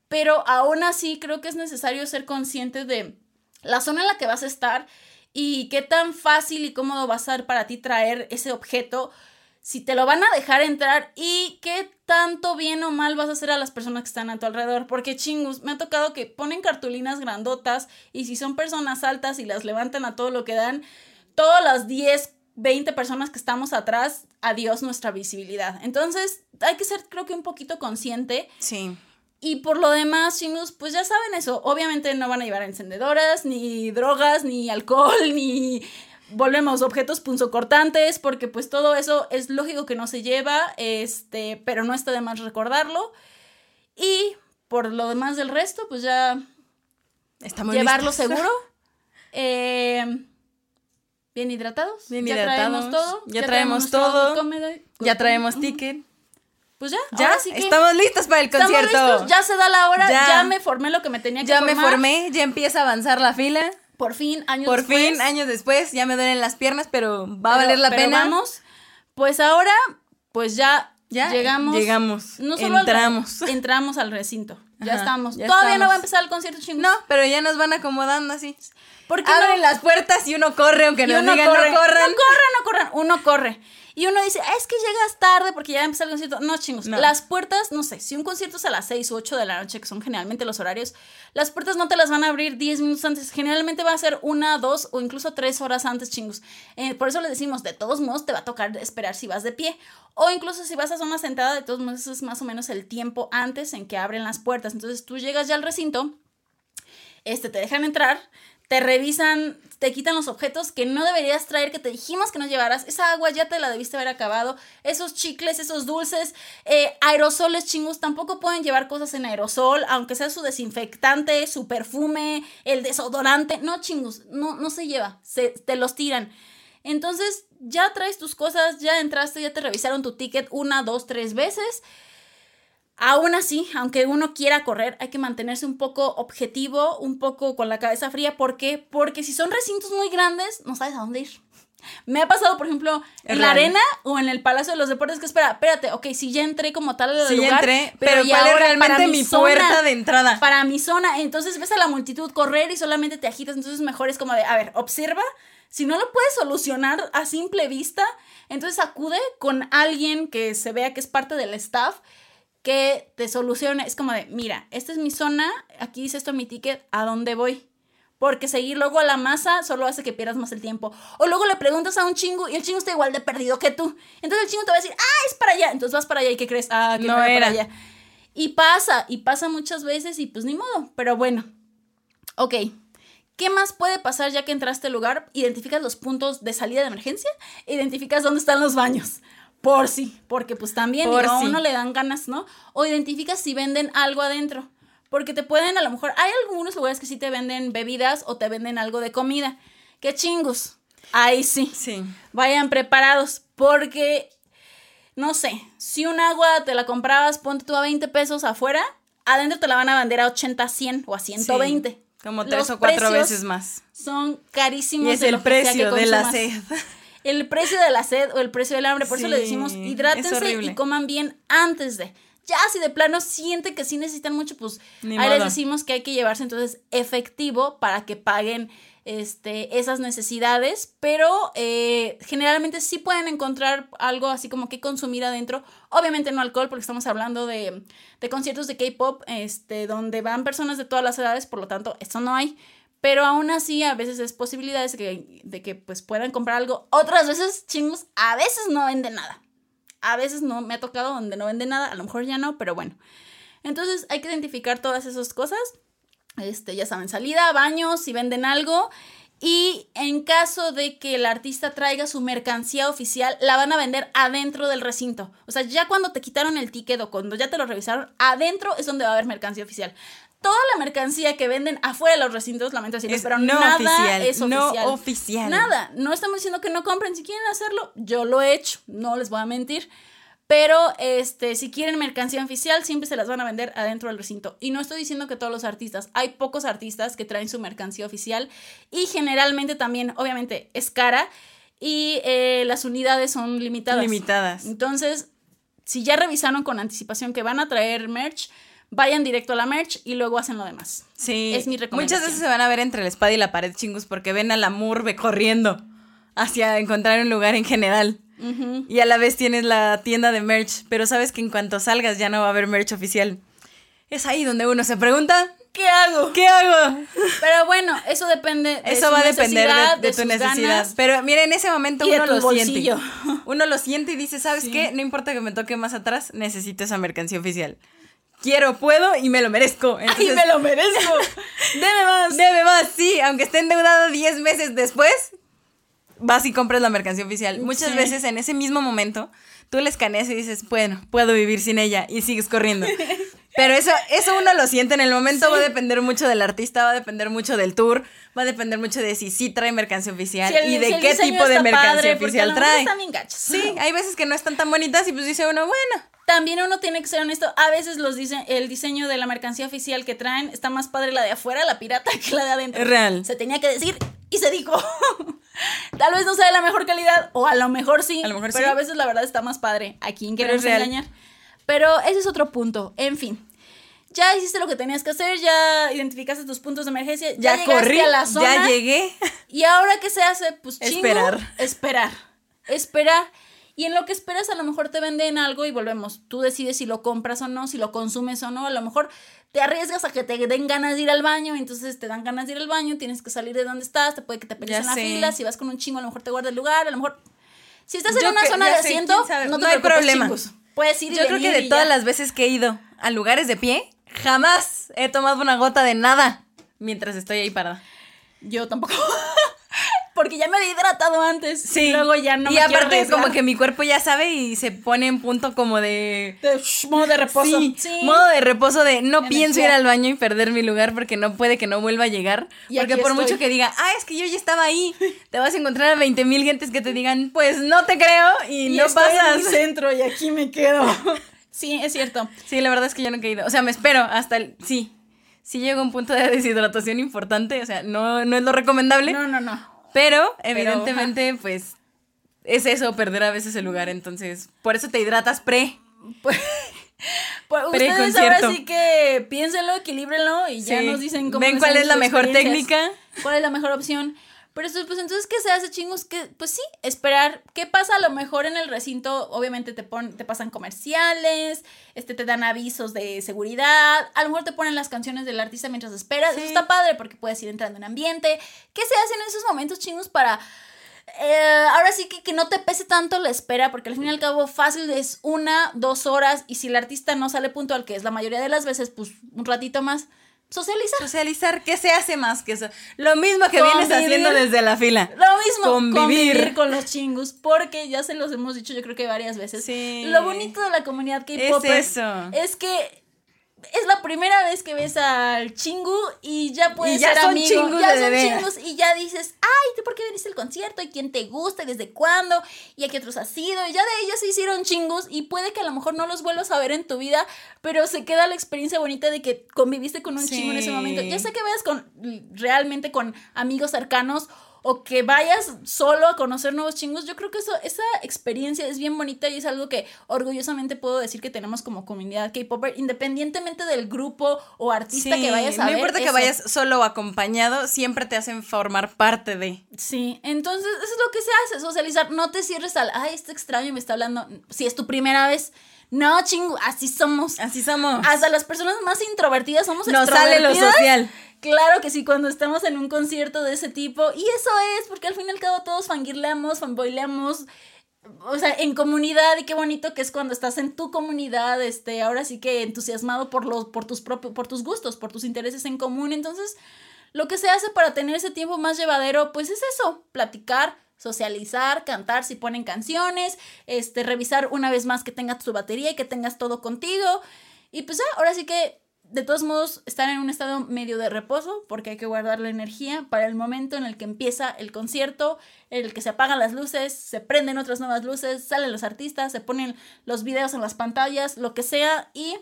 pero aún así creo que es necesario ser consciente de la zona en la que vas a estar y qué tan fácil y cómodo va a ser para ti traer ese objeto, si te lo van a dejar entrar y qué tanto bien o mal vas a hacer a las personas que están a tu alrededor. Porque chingus, me ha tocado que ponen cartulinas grandotas y si son personas altas y las levantan a todo lo que dan, todas las 10, 20 personas que estamos atrás, adiós nuestra visibilidad. Entonces, hay que ser creo que un poquito consciente. Sí. Y por lo demás, chingus, pues ya saben eso. Obviamente no van a llevar encendedoras, ni drogas, ni alcohol, ni volvemos objetos punzocortantes, porque pues todo eso es lógico que no se lleva, este, pero no está de más recordarlo. Y por lo demás del resto, pues ya Estamos llevarlo seguro. Eh, bien hidratados. Bien ya Traemos todo. Ya, traemos, todo. ya traemos ticket pues ya, ya estamos listos para el concierto. ya se da la hora, ya. me formé lo que me tenía que ya Ya me formé, ya empieza a avanzar la fila. Por fin, años después. Por fin, años después, ya me duelen las piernas, pero va a valer la pena. Vamos. Pues ahora, pues ya, ya llegamos. Llegamos. No solo entramos. entramos al recinto. ya estamos. Todavía no va a empezar el concierto chingón. No, pero ya nos van acomodando así. ¿Por qué Abren las puertas y uno corre, aunque no digan corre. no corran. No corran, no corran. Uno corre. Y uno dice, es que llegas tarde porque ya empezó el concierto. No, chingos. Las puertas, no sé, si un concierto es a las 6 o 8 de la noche, que son generalmente los horarios, las puertas no te las van a abrir 10 minutos antes. Generalmente va a ser una, dos o incluso tres horas antes, chingos. Eh, por eso le decimos, de todos modos te va a tocar esperar si vas de pie. O incluso si vas a zona sentada, de todos modos es más o menos el tiempo antes en que abren las puertas. Entonces tú llegas ya al recinto, este, te dejan entrar te revisan, te quitan los objetos que no deberías traer, que te dijimos que no llevaras. Esa agua ya te la debiste haber acabado. Esos chicles, esos dulces, eh, aerosoles chingos, tampoco pueden llevar cosas en aerosol, aunque sea su desinfectante, su perfume, el desodorante. No, chingos, no, no se lleva, se, te los tiran. Entonces, ya traes tus cosas, ya entraste, ya te revisaron tu ticket una, dos, tres veces. Aún así, aunque uno quiera correr, hay que mantenerse un poco objetivo, un poco con la cabeza fría. ¿Por qué? Porque si son recintos muy grandes, no sabes a dónde ir. Me ha pasado, por ejemplo, en la arena o en el Palacio de los Deportes, que espera, espérate, ok, si ya entré como tal al sí, lugar, entré, pero, ya ¿cuál es realmente mi, puerta de entrada? Para mi zona, entonces ves a la multitud correr y solamente te agitas, entonces mejor es como de, a ver, observa, si no lo puedes solucionar a simple vista, entonces acude con alguien que se vea que es parte del staff que te solucione. Es como de, mira, esta es mi zona, aquí dice esto mi ticket, ¿a dónde voy? Porque seguir luego a la masa solo hace que pierdas más el tiempo. O luego le preguntas a un chingo y el chingo está igual de perdido que tú. Entonces el chingo te va a decir, ah, es para allá. Entonces vas para allá y ¿qué crees? Ah, que no era para allá. Y pasa, y pasa muchas veces y pues ni modo. Pero bueno, ok. ¿Qué más puede pasar ya que entraste al lugar? Identificas los puntos de salida de emergencia, identificas dónde están los baños por sí, porque pues también a uno le dan ganas, ¿no? O identificas si venden algo adentro, porque te pueden a lo mejor, hay algunos lugares que sí te venden bebidas o te venden algo de comida. ¡Qué chingos! Ahí sí. Sí. Vayan preparados, porque, no sé, si un agua te la comprabas, ponte tú a 20 pesos afuera, adentro te la van a vender a 80, 100 o a 120. como tres o cuatro veces más. Son carísimos. Y es el precio de la sed el precio de la sed o el precio del hambre. Por eso le decimos hidrátense y coman bien antes de. Ya si de plano sienten que sí necesitan mucho, pues ahí les decimos que hay que llevarse entonces efectivo para que paguen este, esas necesidades, pero eh, generalmente sí pueden encontrar algo así como que consumir adentro. Obviamente no alcohol, porque estamos hablando de, de conciertos de K-pop, este, donde van personas de todas las edades, por lo tanto, esto no hay. Pero aún así, a veces es posibilidades de que, de que pues puedan comprar algo. Otras veces, chingos, a veces no venden nada. A veces no, me ha tocado donde no venden nada, a lo mejor ya no, pero bueno. Entonces hay que identificar todas esas cosas. Este, ya saben, salida, baños, si venden algo. Y en caso de que el artista traiga su mercancía oficial, la van a vender adentro del recinto. O sea, ya cuando te quitaron el ticket o cuando ya te lo revisaron, adentro es donde va a haber mercancía oficial toda la mercancía que venden afuera de los recintos, lamento decirlo, pero no nada oficial, es oficial. No oficial. Nada. No estamos diciendo que no compren. Si quieren hacerlo, yo lo he hecho. No les voy a mentir. Pero este, si quieren mercancía oficial, siempre se las van a vender adentro del recinto. Y no estoy diciendo que todos los artistas, hay pocos artistas que traen su mercancía oficial y generalmente también, obviamente, es cara y eh, las unidades son limitadas. Limitadas. Entonces, si ya revisaron con anticipación que van a traer merch, vayan directo a la merch y luego hacen lo demás. Sí. Es mi recomendación. Muchas veces se van a ver entre la espada y la pared, chingos, porque ven a la murbe corriendo hacia encontrar un lugar en general. Y a la vez tienes la tienda de merch, pero sabes que en cuanto salgas ya no va a haber merch oficial. Es ahí donde uno se pregunta, ¿qué hago? ¿Qué hago? Pero bueno, eso depende de Eso va a depender de, tu necesidad. Pero mira, en ese momento uno lo siente. Uno lo siente y dice, ¿sabes qué? No importa que me toque más atrás, necesito esa mercancía oficial quiero, puedo y me lo merezco. y me lo merezco. Debe más. Debe más, sí. Aunque esté endeudado 10 meses después, vas y compras la mercancía oficial. Muchas veces en ese mismo momento, tú la escaneas y dices, bueno, puedo vivir sin ella y sigues corriendo. Pero eso, eso uno lo siente en el momento, va a depender mucho del artista, va a depender mucho del tour, va a depender mucho de si sí trae mercancía oficial y de qué tipo de mercancía oficial trae. Sí, hay veces que no están tan bonitas y pues dice uno, bueno. También uno tiene que ser honesto, a veces los dice, el diseño de la mercancía oficial que traen está más padre la de afuera, la pirata, que la de adentro. Es real. Se tenía que decir y se dijo. Tal vez no sea de la mejor calidad, o a lo mejor sí. A lo mejor pero a veces la verdad está más padre. ¿A quién queremos engañar? Pero ese es otro punto. En fin. ya hiciste lo que tenías que hacer, ya identificaste tus puntos de emergencia, ya, ya corrí, a la zona. Ya llegué. Y ahora qué se hace? Pues chingo, esperar. Esperar. Esperar. Y en lo que esperas a lo mejor te venden algo y volvemos. Tú decides si lo compras o no, si lo consumes o no. A lo mejor te arriesgas a que te den ganas de ir al baño, entonces te dan ganas de ir al baño, tienes que salir de donde estás, te puede que te pelees en la fila, si vas con un chingo a lo mejor te guarda el lugar, a lo mejor... Si estás en una zona de asiento, no, te hay problema. Puedes ir y Yo creo que de todas las veces que he ido a lugares de pie, jamás he tomado una gota de nada mientras estoy ahí parada. Yo tampoco. porque ya me había hidratado antes. Sí. Y luego ya no y aparte, como que mi cuerpo ya sabe y se pone en punto como de. modo de reposo. Sí, Modo de reposo de no pienso ir al baño y perder mi lugar porque no puede que no vuelva a llegar. porque por mucho que diga, ah, es que yo ya estaba ahí, te vas a encontrar a 20 mil gentes que te digan, pues no te creo y, no estoy pasas. En centro y aquí me quedo. sí, es cierto. Sí, la verdad es que yo no he caído. O sea, me espero hasta el. Sí. Sí llega un punto de deshidratación importante, o sea, no, no es lo recomendable. No, no, no. Pero, evidentemente, pues, es eso, perder a veces el lugar. Entonces, por eso te hidratas pre. Pues, pues ustedes ahora sí que piénsenlo, equilíbrenlo y ya nos dicen cómo Ven cuál es la mejor técnica. ¿Cuál es la mejor opción? Pero eso, pues entonces, ¿qué se hace, chingos? Que, pues sí, esperar. ¿Qué pasa? A lo mejor en el recinto, obviamente te, pon, te pasan comerciales, este, te dan avisos de seguridad, a lo mejor te ponen las canciones del artista mientras esperas. Eso está padre porque puedes ir entrando en ambiente. ¿Qué se hace en esos momentos, chingos, para... Eh, ahora sí que, que no te pese tanto la espera, porque al fin y al cabo fácil es una, dos horas, y si el artista no sale puntual, que es la mayoría de las veces, pues un ratito más, Socializar. Socializar, ¿qué se hace más que eso? Lo mismo que vienes haciendo desde la fila. Lo mismo. Convivir. con los chingus, porque ya se los hemos dicho yo creo que varias veces. Sí. Lo bonito de la comunidad K-pop es, es que es la primera vez que ves al chingu y ya puedes ya ser son amigo. ya son chingos y ya dices, ay, ¿tú por qué viniste al concierto? ¿Y quién te gusta? ¿Y desde cuándo? ¿Y a qué otros has ido? Y ya de ellos se hicieron chingos y puede que a lo mejor no los vuelvas a ver en tu vida, pero se queda la experiencia bonita de que conviviste con un chingo en ese momento. Ya sé que veas con realmente con amigos cercanos o que vayas solo a conocer nuevos chingos, yo creo que eso, esa experiencia es bien bonita y es algo que orgullosamente puedo decir que tenemos como comunidad K-Popper, independientemente del grupo o artista que vayas a ver. No importa que vayas solo o acompañado, siempre te hacen formar parte de. Sí, entonces eso es lo que se hace, socializar. No te cierres al, ay, este extraño me está hablando. Si es tu primera vez, no, chingo, así somos. Así somos. Hasta las personas más introvertidas somos Nos sale lo social. Claro que sí, cuando estamos en un concierto de ese tipo. Y eso es, porque al fin y al cabo todos fangirleamos, fanboyleamos. O sea, en comunidad, y qué bonito que es cuando estás en tu comunidad, este, ahora sí que entusiasmado por los, por tus propios, por tus gustos, por tus intereses en común. Entonces, lo que se hace para tener ese tiempo más llevadero, pues es eso, platicar, socializar, cantar si ponen canciones, este, revisar una vez más que tengas tu batería y que tengas todo contigo. Y pues ahora sí que de todos modos, estar en un estado medio de reposo, porque hay que guardar la energía para el momento en el que empieza el concierto, en el que se apagan las luces, se prenden otras nuevas luces, salen los artistas, se ponen los videos en las pantallas, lo que sea, y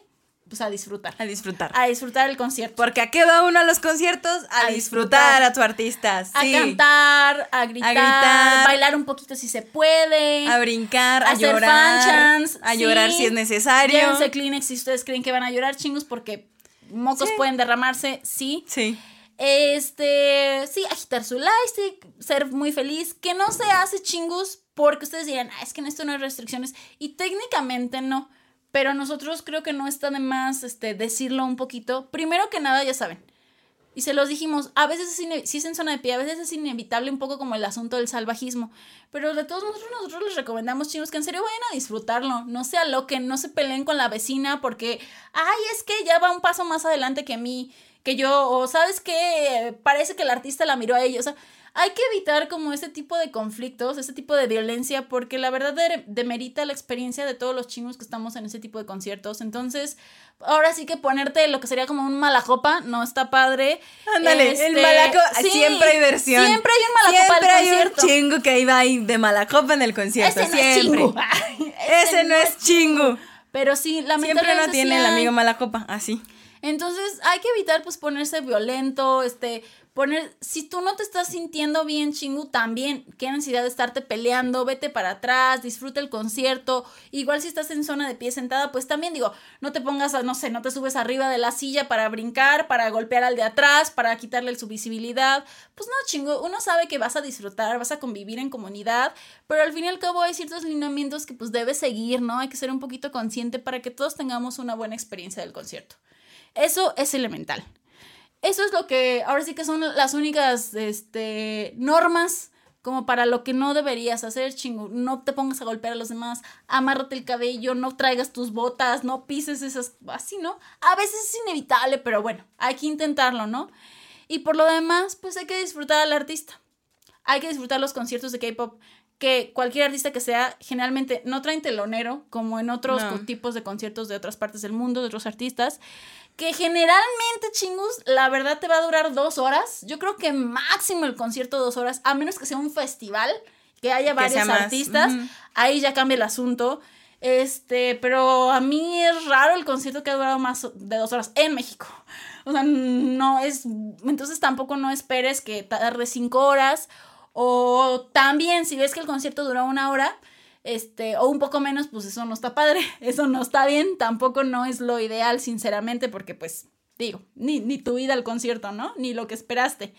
pues a disfrutar. A disfrutar. A disfrutar el concierto. Porque ¿a qué va uno a los conciertos? A, disfrutar, a tu artista. A cantar, a gritar, a bailar un poquito si se puede. A brincar, a, llorar. a llorar si es necesario. Llévense Kleenex si ustedes creen que van a llorar chingos porque mocos pueden derramarse, sí. Sí. Este, sí, agitar su lightstick, ser muy feliz, que no se hace chingus porque ustedes dirán, ah, es que en esto no hay restricciones. Y técnicamente no. Pero nosotros creo que no está de más este, decirlo un poquito. Primero que nada, ya saben. Y se los dijimos, a veces es, si es en zona de pie, a veces es inevitable un poco como el asunto del salvajismo. Pero de todos modos, nosotros les recomendamos, chicos, que en serio vayan a disfrutarlo. No se aloquen, no se peleen con la vecina porque, ay, es que ya va un paso más adelante que mí, que yo, o sabes que parece que el artista la miró a ella. O sea, hay que evitar como ese tipo de conflictos, ese tipo de violencia, porque la verdad demerita la experiencia de todos los chingos que estamos en ese tipo de conciertos. Entonces, ahora sí que ponerte lo que sería como un malajopa no está padre. Ándale, el este, malaco, siempre hay versión. Siempre hay un malajopa Siempre hay un chingo que iba ahí de malacopa en el concierto. Ese no es chingo. ese, no es chingo. Pero sí, lamentablemente Siempre no tiene el amigo malacopa, así. Entonces, hay que evitar pues ponerse violento, este si tú no te estás sintiendo bien, chingu, también, qué necesidad de estarte peleando, vete para atrás, disfruta el concierto, igual si estás en zona de pie sentada, pues también digo, no te pongas, a, no sé, no te subes arriba de la silla para brincar, para golpear al de atrás, para quitarle su visibilidad, pues no, chingo, uno sabe que vas a disfrutar, vas a convivir en comunidad, pero al fin y al cabo hay ciertos lineamientos que pues debes seguir, ¿no? Hay que ser un poquito consciente para que todos tengamos una buena experiencia del concierto. Eso es elemental. Eso es lo que ahora sí que son las únicas este, normas como para lo que no deberías hacer, chingo. No te pongas a golpear a los demás, amárrate el cabello, no traigas tus botas, no pises esas, así, ¿no? A veces es inevitable, pero bueno, hay que intentarlo, ¿no? Y por lo demás, pues hay que disfrutar al artista. Hay que disfrutar los conciertos de K-pop que cualquier artista que sea, generalmente no traen telonero, como en otros tipos de conciertos de otras partes del mundo, de otros artistas, que generalmente, chingus, la verdad te va a durar dos horas. Yo creo que máximo el concierto dos horas, a menos que sea un festival, que haya varios artistas, ahí ya cambia el asunto. Este, pero a mí es raro el concierto que ha durado más de dos horas en México. O sea, no es. Entonces tampoco no esperes que tarde cinco horas o también, si ves que el concierto dura una hora, este, o un poco menos, pues eso no está padre, eso no está bien, tampoco no es lo ideal, sinceramente, porque pues, digo, ni, ni tu vida al concierto, ¿no? Ni lo que esperaste.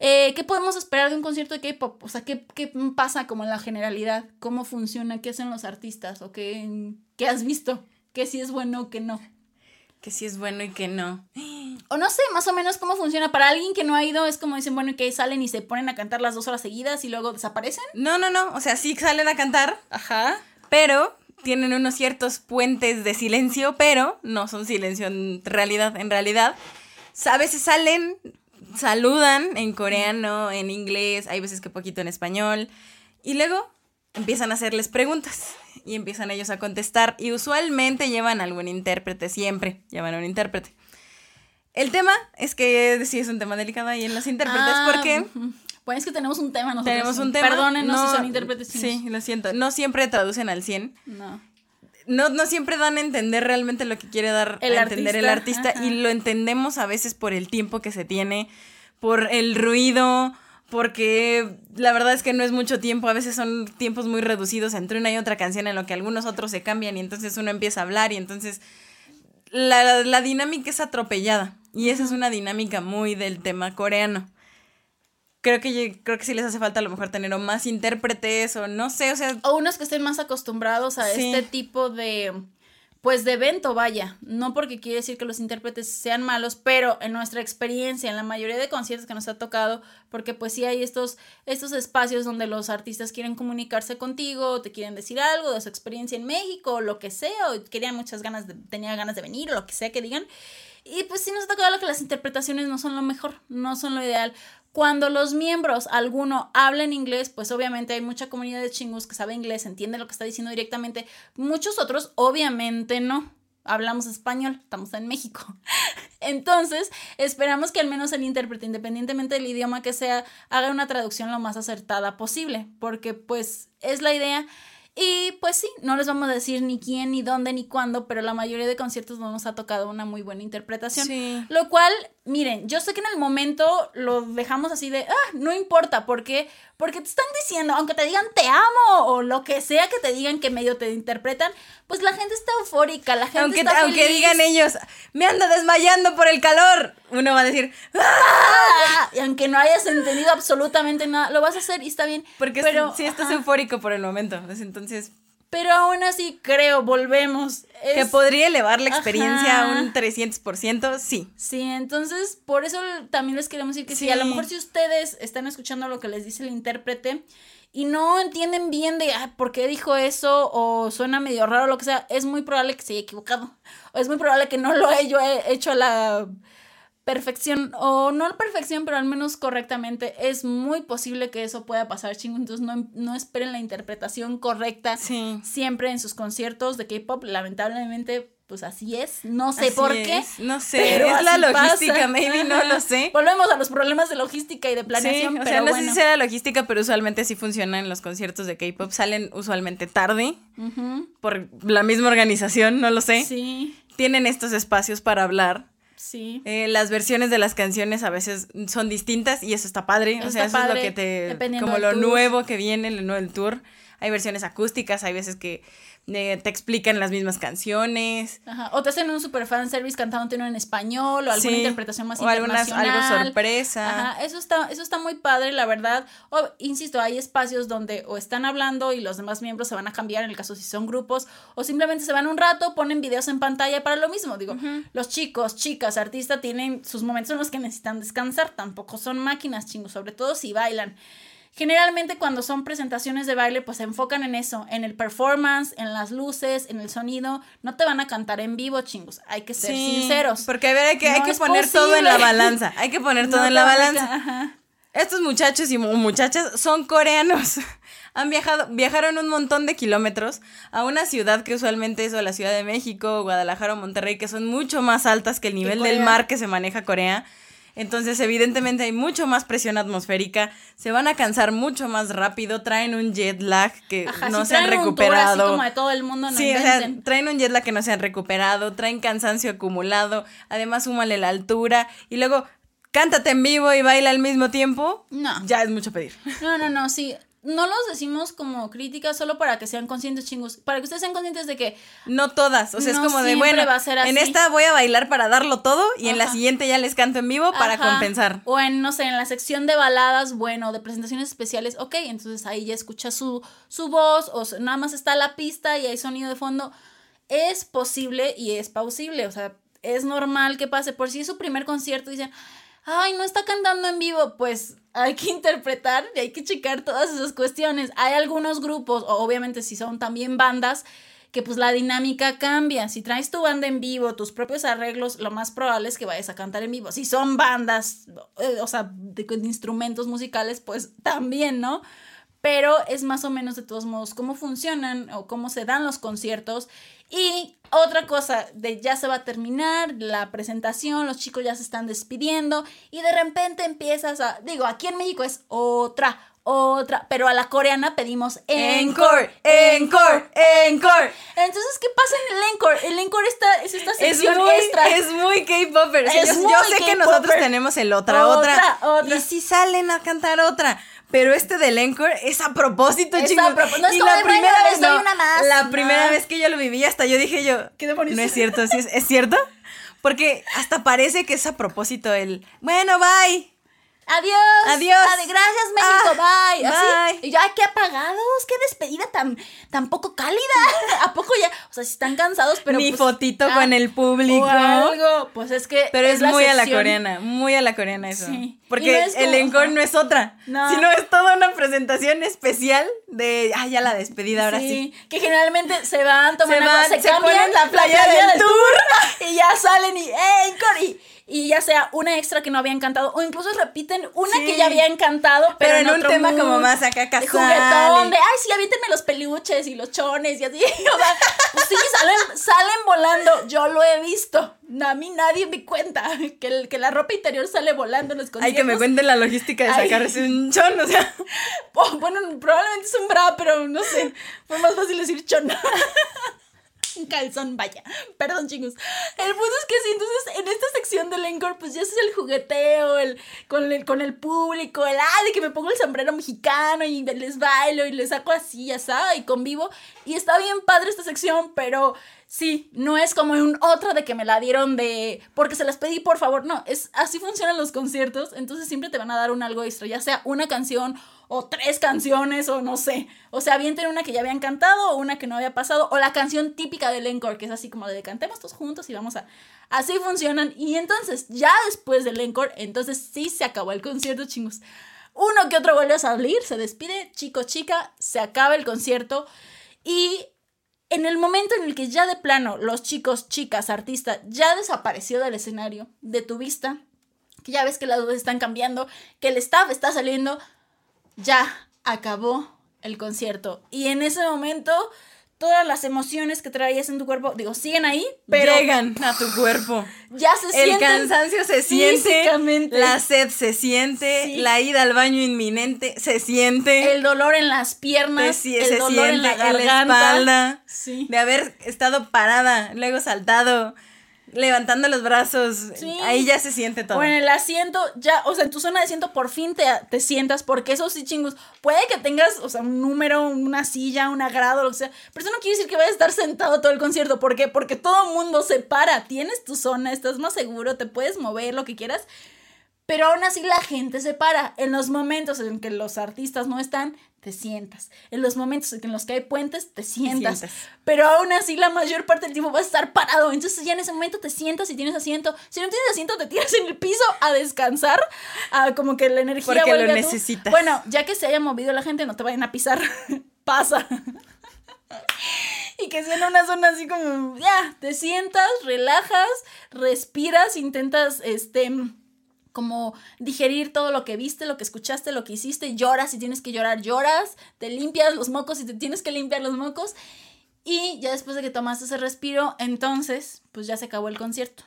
Eh, ¿Qué podemos esperar de un concierto de K-pop? O sea, ¿qué, ¿qué, pasa como en la generalidad? ¿Cómo funciona? ¿Qué hacen los artistas? ¿O qué, qué has visto? ¿Qué si es bueno o qué no? Que sí es bueno y que no. O no sé, más o menos cómo funciona. Para alguien que no ha ido, es como dicen, bueno, que salen y se ponen a cantar las dos horas seguidas y luego desaparecen. No, no, no. O sea, sí salen a cantar. Ajá. Pero tienen unos ciertos puentes de silencio, pero no son silencio en realidad. En realidad, a veces salen, saludan en coreano, en inglés, hay veces que poquito en español. Y luego empiezan a hacerles preguntas y empiezan ellos a contestar y usualmente llevan algún intérprete, siempre llevan un intérprete. El tema es que sí es un tema delicado ahí en los intérpretes ah, porque... Pues es que tenemos un tema nosotros. Tenemos un tema. Perdónenos no, si son intérpretes. Sí, lo siento. No siempre traducen al 100. No. No, no siempre dan a entender realmente lo que quiere dar a entender el artista y lo entendemos a veces por el tiempo que se tiene, por el ruido, porque la verdad es que no es mucho tiempo, a veces son tiempos muy reducidos entre una y otra canción en lo que algunos otros se cambian y entonces uno empieza a hablar y entonces la, la dinámica es atropellada y esa es una dinámica muy del tema coreano. Creo que, creo que sí les hace falta a lo mejor tener o más intérpretes o no sé, o sea... O unos que estén más acostumbrados a este tipo de pues de evento, vaya. No porque quiere decir que los intérpretes sean malos, pero en nuestra experiencia, en la mayoría de conciertos que nos ha tocado, porque pues sí hay estos, estos espacios donde los artistas quieren comunicarse contigo, te quieren decir algo de su experiencia en México, lo que sea, o querían muchas ganas de, tenía ganas de venir, o lo que sea que digan. Y pues sí nos ha tocado que las interpretaciones no son lo mejor, no son lo ideal. Cuando los miembros, alguno, hablan inglés, pues obviamente hay mucha comunidad de chingus que sabe inglés, entiende lo que está diciendo directamente. Muchos otros, obviamente, no. Hablamos español, estamos en México. Entonces, esperamos que al menos el intérprete, independientemente del idioma que sea, haga una traducción lo más acertada posible, porque pues es la idea y pues sí, no les vamos a decir ni quién, ni dónde, ni cuándo, pero la mayoría de conciertos no nos ha tocado una muy buena interpretación. Sí. Lo cual, miren, yo sé que en el momento lo dejamos así de, ah, no importa, ¿por qué? Porque te están diciendo, aunque te digan te amo o lo que sea que te digan que medio te interpretan, pues la gente está eufórica, la gente aunque, está Aunque digan ellos, me ando desmayando por el calor, uno va a decir, ¡Ah! Y aunque no hayas entendido absolutamente nada, lo vas a hacer y está bien. Porque pero, sí estás eufórico por el momento, entonces... Pero aún así creo, volvemos. que podría elevar la experiencia a un 300%, sí. Sí, entonces por eso también les queremos decir que sí. a lo mejor si ustedes están escuchando lo que les dice el intérprete y no entienden bien de por qué dijo eso o suena medio raro o lo que sea, es muy probable que se haya equivocado. O es muy probable que no lo haya hecho a la perfección, o no la perfección, pero al menos correctamente, es muy posible que eso pueda pasar, chingo. Entonces no, no esperen la interpretación correcta siempre en sus conciertos de K-pop. Lamentablemente, pues así es. No sé por qué. No sé, es la logística, maybe, no lo sé. Volvemos a los problemas de logística y de planeación. o sea, no sé si sea la logística, pero usualmente sí funciona en los conciertos de K-pop. Salen usualmente tarde por la misma organización, no lo sé. Sí. Tienen estos espacios para hablar Sí. Eh, las versiones de las canciones a veces son distintas y eso está padre. o sea, eso es lo que te. Como lo nuevo que viene, el nuevo tour. Hay versiones acústicas, hay veces que eh, te explican las mismas canciones. Ajá. O te hacen un super fan service cantándote uno en español o alguna interpretación más o internacional. algo sorpresa. Ajá. Eso está, eso está muy padre, la verdad. O, insisto, hay espacios donde o están hablando y los demás miembros se van a cambiar en el caso si son grupos, o simplemente se van un rato, ponen videos en pantalla para lo mismo. Digo, los chicos, chicas, artistas tienen sus momentos en los que necesitan descansar. Tampoco son máquinas, chingos, sobre todo si bailan. Generalmente cuando son presentaciones de baile, pues se enfocan en eso, en el performance, en las luces, en el sonido. No te van a cantar en vivo, chingos. Hay que ser sinceros. Porque a ver, hay que, hay que poner todo en la balanza. Hay que poner todo en la balanza. Estos muchachos y muchachas son coreanos. Han viajado, viajaron un montón de kilómetros a una ciudad que usualmente es la Ciudad de México, Guadalajara o Monterrey, que son mucho más altas que el nivel del mar que se maneja Corea entonces, evidentemente hay mucho más presión atmosférica, se van a cansar mucho más rápido, traen un jet lag que no se han recuperado. como de todo el mundo, sí, o sea, traen un jet lag que no se han recuperado, traen cansancio acumulado, además súmale la altura y luego cántate en vivo y baila al mismo tiempo. No. Ya es mucho pedir. No, no, no, sí no los decimos como críticas solo para que sean conscientes chingos, para que ustedes sean conscientes de que no todas, o sea, es como de bueno, en esta voy a bailar para darlo todo y en la siguiente ya les canto en vivo para compensar. O en no sé, en la sección de baladas, bueno, de presentaciones especiales, ok, entonces ahí ya escucha su su voz o nada más está la pista y hay sonido de fondo. Es posible y es pausible, o sea, es normal que pase por si es su primer concierto y dicen, "Ay, no está cantando en vivo", pues hay que interpretar y hay que checar todas esas cuestiones. Hay algunos grupos, o obviamente si son también bandas, que pues la dinámica cambia. Si traes tu banda en vivo, tus propios arreglos, lo más probable es que vayas a cantar en vivo. Si son bandas, eh, o sea, de, de instrumentos musicales, pues también, ¿no? Pero es más o menos de todos modos cómo funcionan o cómo se dan los conciertos y otra cosa, de ya se va a terminar la presentación, los chicos ya se están despidiendo y de repente empiezas a, digo, aquí en México es otra, otra, pero a la coreana pedimos encore, encore, encore. Entonces, ¿qué pasa en el encore? El encore está, es esta sección es muy, extra. Es muy K-popper. yo, sé que nosotros tenemos el otra, otra, otra, Y si salen a cantar otra. Pero este del encore es a propósito, chicos. No es y la primera vez, no, una más. La primera vez que yo lo viví, hasta yo dije yo, ¿qué demonios? No es cierto, ¿sí es, ¿es cierto? Porque hasta parece que es a propósito el, bueno, bye. Adiós. Adiós. gracias, México. Ah, bye. Así. Y ya, qué apagados, qué despedida tan, tan poco cálida. ¿A poco ya? O sea, si están cansados, pero. Mi pues, fotito con el público. algo. Pues es que. Pero es, muy a la coreana, muy a la coreana eso. Sí. Porque el encore no es otra. No. Sino es toda una presentación especial de. Ah, ya la despedida, ahora sí. Que generalmente se van, toman se, van, se, cambian la playa, del, tour. y ya salen y. ¡Eh, encore! Y, y ya sea una extra que no habían cantado o incluso repiten una que ya habían cantado pero, en, un tema como más acá casual de juguetón de ay sí avítenme los peluches y los chones y así o sea pues sí salen salen volando. Yo lo he visto. A mí nadie me cuenta que, que la ropa interior sale volando en los conciertos ay que me cuenten la logística de sacarse un chon o sea. Bueno probablemente es un bra pero no sé fue más fácil decir chon un calzón, vaya. Perdón, chicos. El punto es que sí, entonces en esta sección del encore, pues ya es el jugueteo, el con el, con el público, el ah, de que me pongo el sombrero mexicano y les bailo y les saco así, ya sabes, y convivo. Y está bien padre esta sección, pero sí, no es como un otra de que me la dieron de porque se las pedí, por favor. No, es así funcionan los conciertos. Entonces siempre te van a dar un algo extra, ya sea una canción o tres canciones o no sé. O sea, bien tener una que ya habían cantado o una que no había pasado o la canción típica del encore, que es así como de cantemos todos juntos y vamos a... Así funcionan. Y entonces, ya después del encore, entonces sí se acabó el concierto, chingos. Uno que otro vuelve a salir, se despide, chico, chica, se acaba el concierto. Y en el momento en el que ya de plano los chicos, chicas, artistas ya desapareció del escenario, de tu vista, que ya ves que las luces están cambiando, que el staff está saliendo, ya acabó el concierto. Y en ese momento, todas las emociones que traías en tu cuerpo, digo, siguen ahí, pero. Llegan a tu cuerpo. Ya se siente. El cansancio se siente. La sed se siente. La ida al baño inminente se siente. El dolor en las piernas. el dolor en la, espalda. De haber estado parada, luego saltado levantando los brazos. Ahí ya se siente todo. O en el asiento, ya, o sea, en tu zona de asiento por fin te, te sientas, porque eso sí, chingos, puede que tengas, o sea, un número, una silla, un agrado, lo que sea, pero eso no quiere decir que vayas a estar sentado todo el concierto. ¿Por qué? Porque todo el mundo se para, tienes tu zona, estás más seguro, te puedes mover, lo que quieras. Pero aún así la gente se para. En los momentos en que los artistas no están, te sientas. En los momentos en los que hay puentes, te sientas. Pero aún así la mayor parte del tiempo vas a estar parado. Entonces ya en ese momento te sientas y tienes asiento. Si no tienes asiento, te tiras en el piso a descansar. A como que la energía Porque lo necesitas. Bueno, ya que se haya movido la gente, no te vayan a pisar. Pasa. y que sea en una zona así como, ya, te sientas, relajas, respiras, intentas, este como digerir todo lo que viste, lo que escuchaste, lo que hiciste, lloras si tienes que llorar, lloras, te limpias los mocos si te tienes que limpiar los mocos y ya después de que tomaste ese respiro, entonces pues ya se acabó el concierto.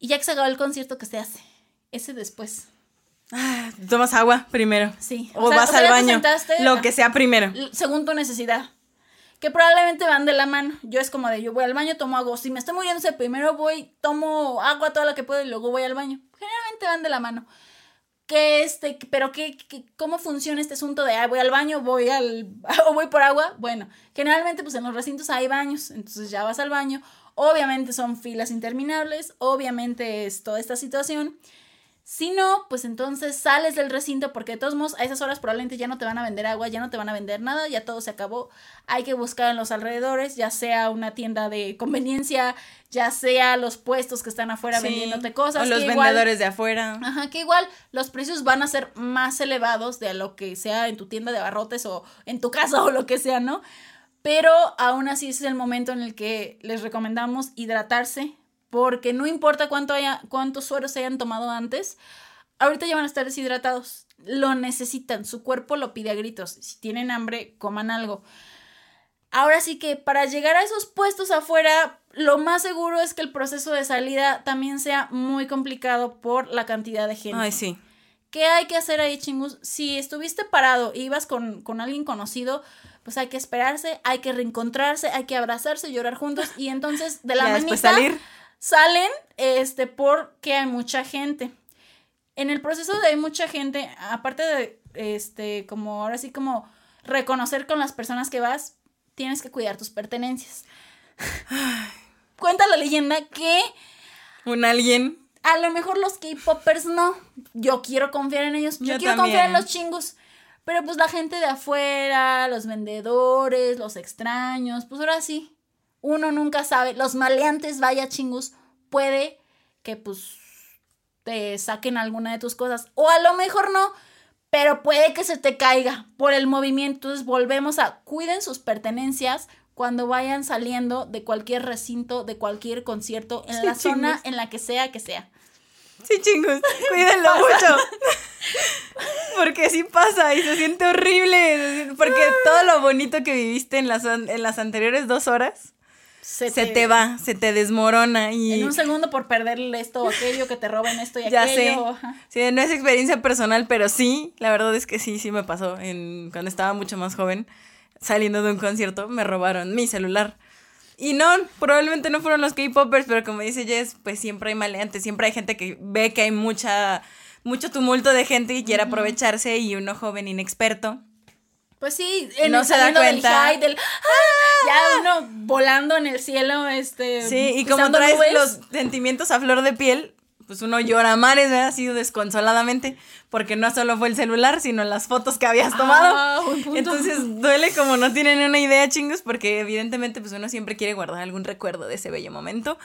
Y ya que se acabó el concierto, ¿qué se hace? Ese después. Ah, tomas agua primero. Sí. O, vas al baño. lo que sea primero. Según tu necesidad que probablemente van de la mano. Yo es como de, yo voy al baño, tomo agua. Si me estoy muriéndose, primero voy, tomo agua toda la que puedo y luego voy al baño. Generalmente van de la mano. Que este, pero qué, cómo funciona este asunto de, voy al baño, voy al, o voy por agua. Bueno, generalmente pues en los recintos hay baños, entonces ya vas al baño. Obviamente son filas interminables, obviamente es toda esta situación. Si no, pues entonces sales del recinto porque de todos modos a esas horas probablemente ya no te van a vender agua, ya no te van a vender nada, ya todo se acabó. Hay que buscar en los alrededores, ya sea una tienda de conveniencia, ya sea los puestos que están afuera vendiéndote cosas. O los vendedores de afuera. Ajá, que igual los precios van a ser más elevados de lo que sea en tu tienda de abarrotes o en tu casa o lo que sea, ¿no? Pero aún así es el momento en el que les recomendamos hidratarse, porque no importa cuánto haya, cuántos sueros se hayan tomado antes, ahorita ya van a estar deshidratados. Lo necesitan, su cuerpo lo pide a gritos. Si tienen hambre, coman algo. Ahora sí que para llegar a esos puestos afuera, lo más seguro es que el proceso de salida también sea muy complicado por la cantidad de gente. Ay, sí. ¿Qué hay que hacer ahí, chingus? Si estuviste parado y ibas con, con alguien conocido, pues hay que esperarse, hay que reencontrarse, hay que abrazarse, llorar juntos y entonces de la manita salir salen este, porque hay mucha gente. En el proceso de hay mucha gente, aparte de, este, como ahora sí, como reconocer con las personas que vas, tienes que cuidar tus pertenencias. Cuenta la leyenda que... Un alguien... A lo mejor los K-Poppers no. Yo quiero confiar en ellos. Yo, quiero confiar en los chingos. Pero pues la gente de afuera, los vendedores, los extraños, pues ahora sí uno nunca sabe. Los maleantes, vaya chingus, puede que pues te saquen alguna de tus cosas. O a lo mejor no, pero puede que se te caiga por el movimiento. Entonces volvemos a cuiden sus pertenencias cuando vayan saliendo de cualquier recinto, de cualquier concierto, en la zona, en la que sea que sea. Sí, chingos, cuídenlo mucho. Porque sí pasa y se siente horrible. Porque todo lo bonito que viviste en las, en las anteriores dos horas se, te, va, se te desmorona y... En un segundo por perderle esto o aquello, que te roben esto y ya aquello. Sé. Sí, no es experiencia personal, pero sí, la verdad es que sí, sí me pasó. En, cuando estaba mucho más joven, saliendo de un concierto, me robaron mi celular. Y no, probablemente no fueron los K-Poppers, pero como dice Jess, pues siempre hay maleantes, siempre hay gente que ve que hay mucha, mucho tumulto de gente y quiere aprovecharse y uno joven inexperto pues sí, en no se da cuenta. Del ¡ah! Ya uno volando en el cielo, este. Sí, y como traes los sentimientos a flor de piel, pues uno llora a mares, ha sido desconsoladamente, porque no solo fue el celular, sino las fotos que habías tomado. Ah, Entonces duele como no tienen una idea, chingos, porque evidentemente pues uno siempre quiere guardar algún recuerdo de ese bello momento.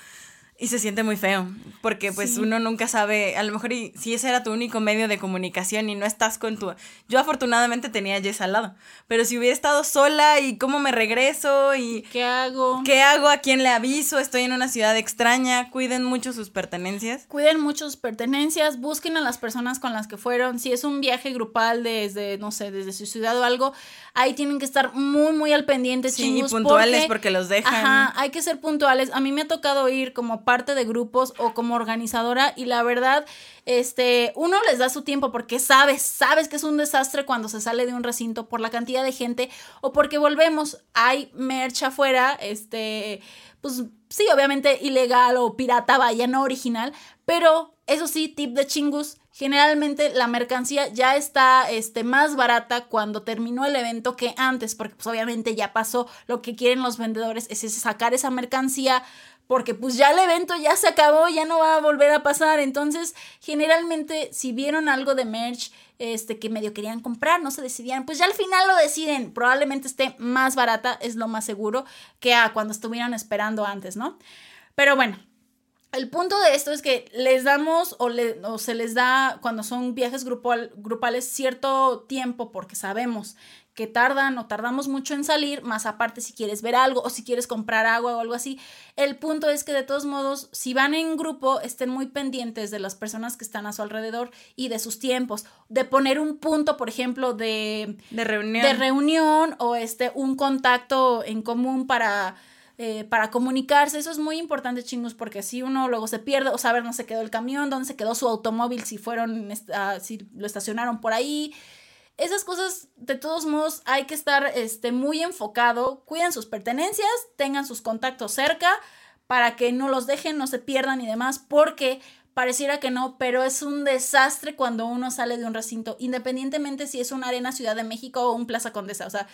Y se siente muy feo, porque pues uno nunca sabe, a lo mejor si ese era tu único medio de comunicación y no estás con tu... Yo afortunadamente tenía a Jess al lado, pero si hubiera estado sola y cómo me regreso y... ¿Qué hago? ¿Qué hago? ¿A quién le aviso? Estoy en una ciudad extraña, cuiden mucho sus pertenencias. Cuiden mucho sus pertenencias, busquen a las personas con las que fueron, si es un viaje grupal desde, no sé, desde su ciudad o algo, ahí tienen que estar muy, muy al pendiente. Sí, y puntuales porque, los dejan. Ajá, hay que ser puntuales. A mí me ha tocado ir como parte de grupos o como organizadora y la verdad, este, uno les da su tiempo porque sabes, sabes que es un desastre cuando se sale de un recinto por la cantidad de gente o porque volvemos, hay merch afuera, este, pues sí, obviamente ilegal o pirata, vaya, no original, pero eso sí, tip de chingus, generalmente la mercancía ya está este, más barata cuando terminó el evento que antes, porque pues obviamente ya pasó, lo que quieren los vendedores es sacar esa mercancía porque pues ya el evento ya se acabó, ya no va a volver a pasar, entonces generalmente si vieron algo de merch este que medio querían comprar, no se decidían, pues ya al final lo deciden, probablemente esté más barata, es lo más seguro que a cuando estuvieron esperando antes, ¿no? Pero bueno, el punto de esto es que les damos o, se les da cuando son viajes grupal, grupales cierto tiempo porque sabemos que tardan o tardamos mucho en salir, más aparte si quieres ver algo o si quieres comprar agua o algo así. El punto es que de todos modos, si van en grupo, estén muy pendientes de las personas que están a su alrededor y de sus tiempos, de poner un punto, por ejemplo, de, de reunión. De reunión o este, un contacto en común para eh, para comunicarse. Eso es muy importante, chingos, porque si uno luego se pierde o saber dónde se quedó el camión, dónde se quedó su automóvil, si fueron, ah, si lo estacionaron por ahí. Esas cosas, de todos modos, hay que estar este, muy enfocado. Cuiden sus pertenencias, tengan sus contactos cerca para que no los dejen, no se pierdan y demás, porque pareciera que no, pero es un desastre cuando uno sale de un recinto, independientemente si es una arena Ciudad de México o un Plaza Condesa, o sea,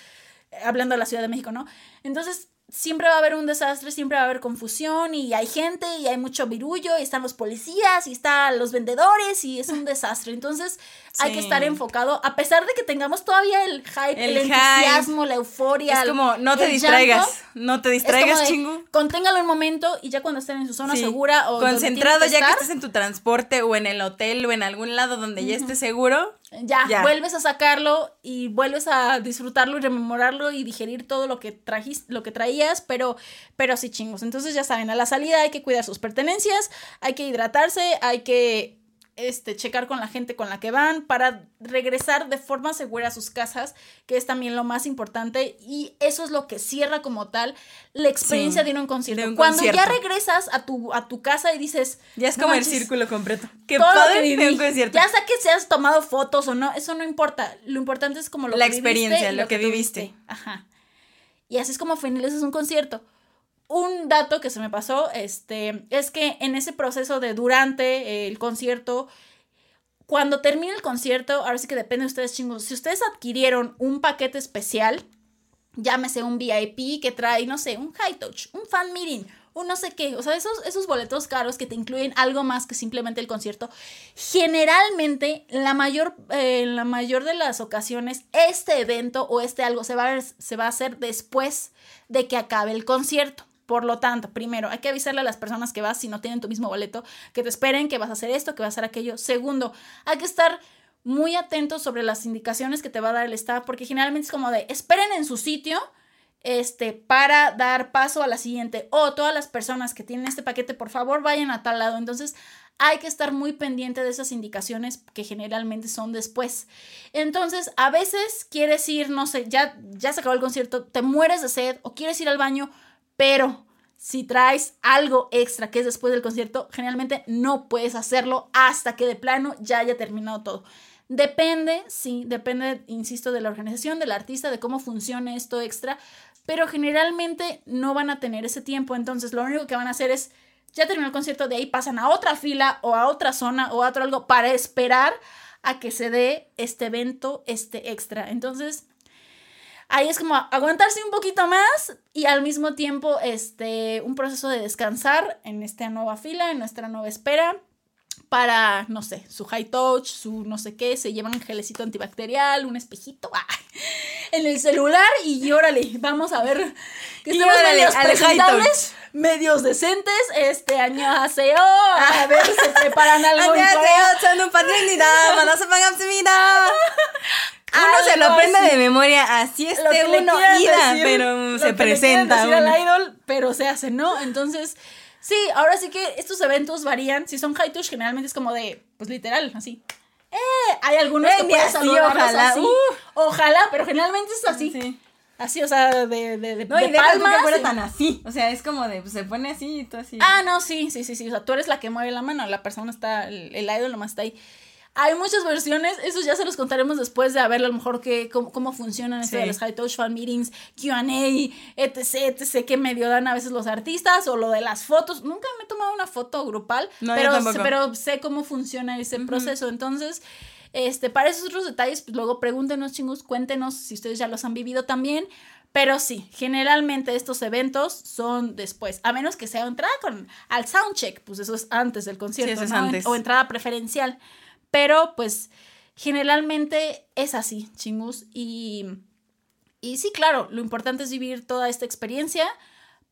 hablando de la Ciudad de México, ¿no? Entonces, siempre va a haber un desastre, siempre va a haber confusión y hay gente y hay mucho virullo y están los policías y están los vendedores y es un desastre. Entonces hay que estar enfocado, a pesar de que tengamos todavía el hype, el, entusiasmo, la euforia. Es como, no te distraigas, no te distraigas, chingo. Conténgalo un momento y ya cuando estén en su zona segura o concentrado ya que estés en tu transporte o en el hotel o en algún lado donde ya estés seguro. Ya, vuelves a sacarlo y vuelves a disfrutarlo y rememorarlo y digerir todo lo que trajiste, lo que traías, pero, pero sí chingos. Entonces ya saben, a la salida hay que cuidar sus pertenencias, hay que hidratarse, hay que este, checar con la gente con la que van para regresar de forma segura a sus casas, que es también lo más importante y eso es lo que cierra como tal la experiencia de, un concierto. Cuando ya regresas a tu, a tu casa y dices... Ya es como el círculo completo. Qué padre un concierto. Ya sea que seas tomado fotos o no, eso no importa. Lo importante es como lo la experiencia, lo, que, viviste. Ajá. Y así es como finalizas un concierto un dato que se me pasó, este, es que en ese proceso de durante el concierto, cuando termine el concierto, ahora sí que depende de ustedes chingos, si ustedes adquirieron un paquete especial, llámese un VIP que trae, no sé, un high touch, un fan meeting, un no sé qué, o sea, esos, esos boletos caros que te incluyen algo más que simplemente el concierto, generalmente, la mayor, eh, la mayor de las ocasiones, este evento o este algo se va, a, se va a hacer después de que acabe el concierto. Por lo tanto, primero, hay que avisarle a las personas que vas si no tienen tu mismo boleto, que te esperen, que vas a hacer esto, que vas a hacer aquello. Segundo, hay que estar muy atentos sobre las indicaciones que te va a dar el staff, porque generalmente es como de esperen en su sitio este, para dar paso a la siguiente. O todas las personas que tienen este paquete, por favor, vayan a tal lado. Entonces, hay que estar muy pendiente de esas indicaciones que generalmente son después. Entonces, a veces quieres ir, no sé, ya, ya se acabó el concierto, te mueres de sed o quieres ir al baño, pero si traes algo extra que es después del concierto, generalmente no puedes hacerlo hasta que de plano ya haya terminado todo. Depende, sí, depende, insisto, de la organización, del artista, de cómo funcione esto extra, pero generalmente no van a tener ese tiempo, entonces lo único que van a hacer es, ya terminó el concierto, de ahí pasan a otra fila o a otra zona o a otro algo para esperar a que se dé este evento, este extra. Entonces, ahí es como aguantarse un poquito más y al mismo tiempo este, un proceso de descansar en esta nueva fila, en nuestra nueva espera para, no sé, su high touch, su no sé qué, se llevan un gelecito antibacterial, un espejito en el celular y órale, vamos a ver que estemos medios presentables, medios decentes, este año aseo, a ver, se preparan algo. Uno se lo aprende de memoria, así esté uno ida, pero se presenta. al idol, pero se hace, ¿no? Entonces, sí, ahora sí que estos eventos varían. Si son high touch, generalmente es como de, pues literal, así. Eh, hay algunos que puedes saludar ojalá. Así. Uh. Ojalá, pero generalmente es así. Así, o sea, de, de, de, No, de tú que palmas fuera tan así. O sea, es como de, pues se pone así y tú así. Ah, no, sí, sí, sí, sí. O sea, tú eres la que mueve la mano, la persona está, el, el idol nomás está ahí. Hay muchas versiones, esos ya se los contaremos después de ver a lo mejor que, cómo, cómo funcionan esto Sí. de los High Touch Fan Meetings, QA, etc, etc, qué medio dan a veces los artistas, o lo de las fotos. Nunca me he tomado una foto grupal, No, pero, sé cómo funciona ese proceso. Entonces, este, para esos otros detalles, pues luego pregúntenos, chingos, cuéntenos si ustedes ya los han vivido también. Pero sí, generalmente estos eventos son después, a menos que sea entrada con al soundcheck, pues eso es antes del concierto, eso es ¿no? antes. o entrada preferencial. Pero pues generalmente es así, chingus. Y, y sí, claro, lo importante es vivir toda esta experiencia,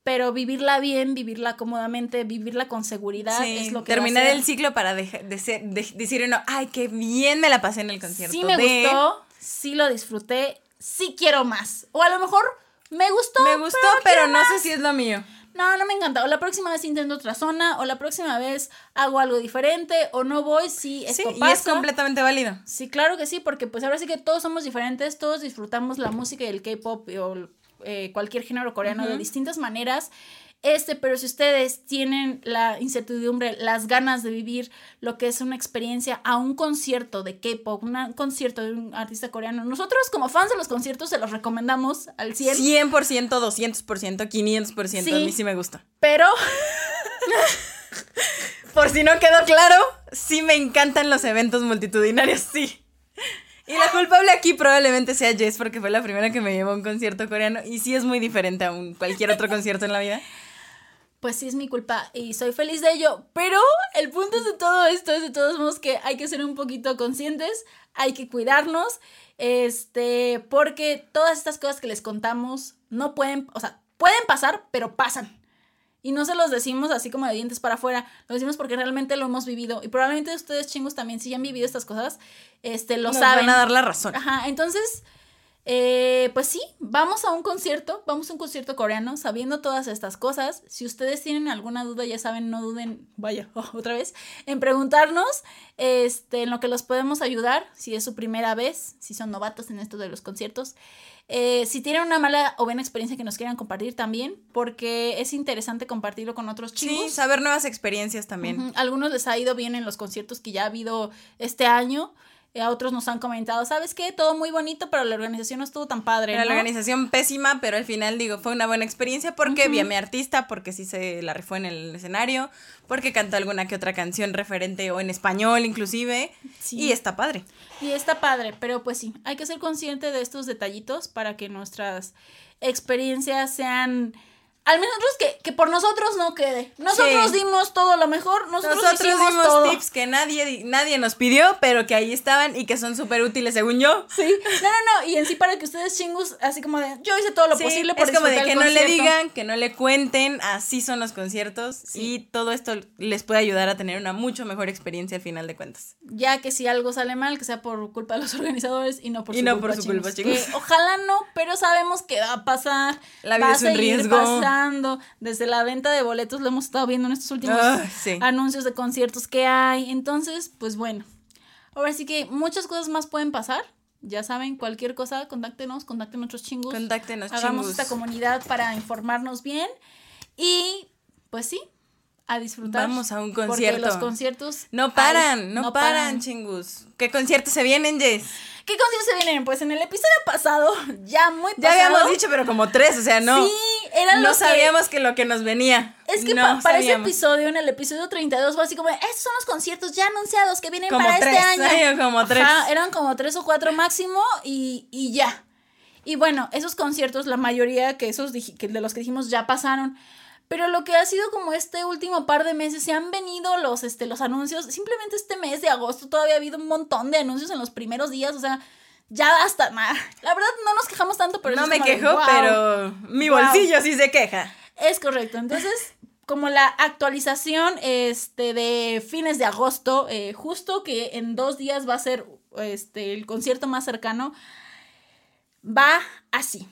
pero vivirla bien, vivirla cómodamente, vivirla con seguridad Sí, es lo que terminar el ciclo para deja- de ser- de- decir uno, ay, qué bien me la pasé en el concierto. Sí me de- gustó, sí lo disfruté, sí quiero más. O a lo mejor me gustó. Me gustó, pero, pero, no sé si es lo mío. No, no me encanta. O la próxima vez intento otra zona, o la próxima vez hago algo diferente, o no voy si esto Sí, pasa. y es completamente válido. Sí, claro que sí, porque pues ahora sí que todos somos diferentes, todos disfrutamos la música y el K-pop o eh, cualquier género coreano de distintas maneras. Este, pero si ustedes tienen la incertidumbre, las ganas de vivir lo que es una experiencia a un concierto de K-pop, un concierto de un artista coreano, nosotros como fans de los conciertos se los recomendamos al 100, 100%, 200%, 500%. A Sí. mí sí me gusta. pero Por si no quedó claro, sí me encantan los eventos multitudinarios, sí. Y la culpable aquí probablemente sea Jess porque fue la primera que me llevó a un concierto coreano y sí es muy diferente a un cualquier otro concierto en la vida. Pues sí es mi culpa y soy feliz de ello. Pero el punto de todo esto es de todos modos que hay que ser un poquito conscientes, hay que cuidarnos, este, porque todas estas cosas que les contamos no pueden, o sea, pueden pasar, pero pasan. Y no se los decimos así como de dientes para afuera, lo decimos porque realmente lo hemos vivido. Y probablemente ustedes chingos también, si ya han vivido estas cosas, este, lo Nos saben. van a dar la razón. Ajá, entonces, eh, pues sí, vamos a un concierto, vamos a un concierto coreano, sabiendo todas estas cosas. Si ustedes tienen alguna duda, ya saben, no duden, vaya, otra vez, en preguntarnos, este, en lo que los podemos ayudar, si es su primera vez, si son novatos en esto de los conciertos. Eh, si tienen una mala o buena experiencia que nos quieran compartir también, porque es interesante compartirlo con otros Sí, chicos. saber nuevas experiencias también. Ujú, Algunos les ha ido bien en los conciertos que ya ha habido este año. Eh, A otros nos han comentado, ¿sabes qué? Todo muy bonito, pero la organización no estuvo tan padre. La ¿no?". organización pésima, pero al final digo, fue una buena experiencia porque vi a mi artista, porque sí se la rifó en el escenario, porque cantó alguna que otra canción referente o en español inclusive, Sí. y está padre. Y está padre, pero pues sí, hay que ser consciente de estos detallitos para que nuestras experiencias sean, al menos que, que por nosotros no quede. Nosotros Sí. dimos todo lo mejor, nosotros, Nosotros hicimos dimos todo. tips que nadie, nadie nos pidió, pero que ahí estaban y que son súper útiles según yo. Sí, no, no, no, y en sí para que ustedes chingus, así como de, yo hice todo lo Sí, posible por es como de que el no le concierto". digan, que no le cuenten, así son los conciertos y todo esto les puede ayudar a tener una mucho mejor experiencia al final de cuentas. ya que si algo sale mal, que sea por culpa de los organizadores y no por Y su no culpa. por su culpa, chingos. chingos. Que ojalá no, pero sabemos que va a pasar. La vida va es un riesgo. pasando. Desde la venta de boletos lo hemos estado viendo en estos últimos Ah, sí. anuncios de conciertos que hay. Entonces, pues bueno. Ahora sí que muchas cosas más pueden pasar. Ya saben, cualquier cosa, contáctenos, contacten a otros chingos. Contáctenos, Hagamos chingus. esta comunidad para informarnos bien. Y pues sí, a disfrutar. Vamos a un Porque concierto. los conciertos No hay, paran, no, paran, chingus. ¿Qué conciertos se vienen, Jess? ¿Qué conciertos se vienen? Pues en el episodio pasado, ya muy Ya pasado. habíamos dicho, pero como tres, o sea, no. Sí, eran no los sabíamos que... lo que nos venía. Es que no pa- para ese sabíamos. episodio, en el episodio 32, fue así como, estos son los conciertos ya anunciados que vienen Como para tres, este año. ay, como tres. Ajá, eran como tres o cuatro máximo y, y ya. Y bueno, esos conciertos, la mayoría que esos que de los que dijimos ya pasaron. Pero lo que ha sido como este último par de meses, se han venido los, este, los anuncios. Simplemente este mes de agosto todavía ha habido un montón de anuncios en los primeros días. O sea, ya hasta nada. La verdad no nos quejamos tanto, pero no es me de, quejo, "Wow". pero mi Wow. bolsillo sí se queja. Es correcto. Entonces, como la actualización este, de fines de agosto, eh, justo que en dos días va a ser este, el concierto más cercano, va así.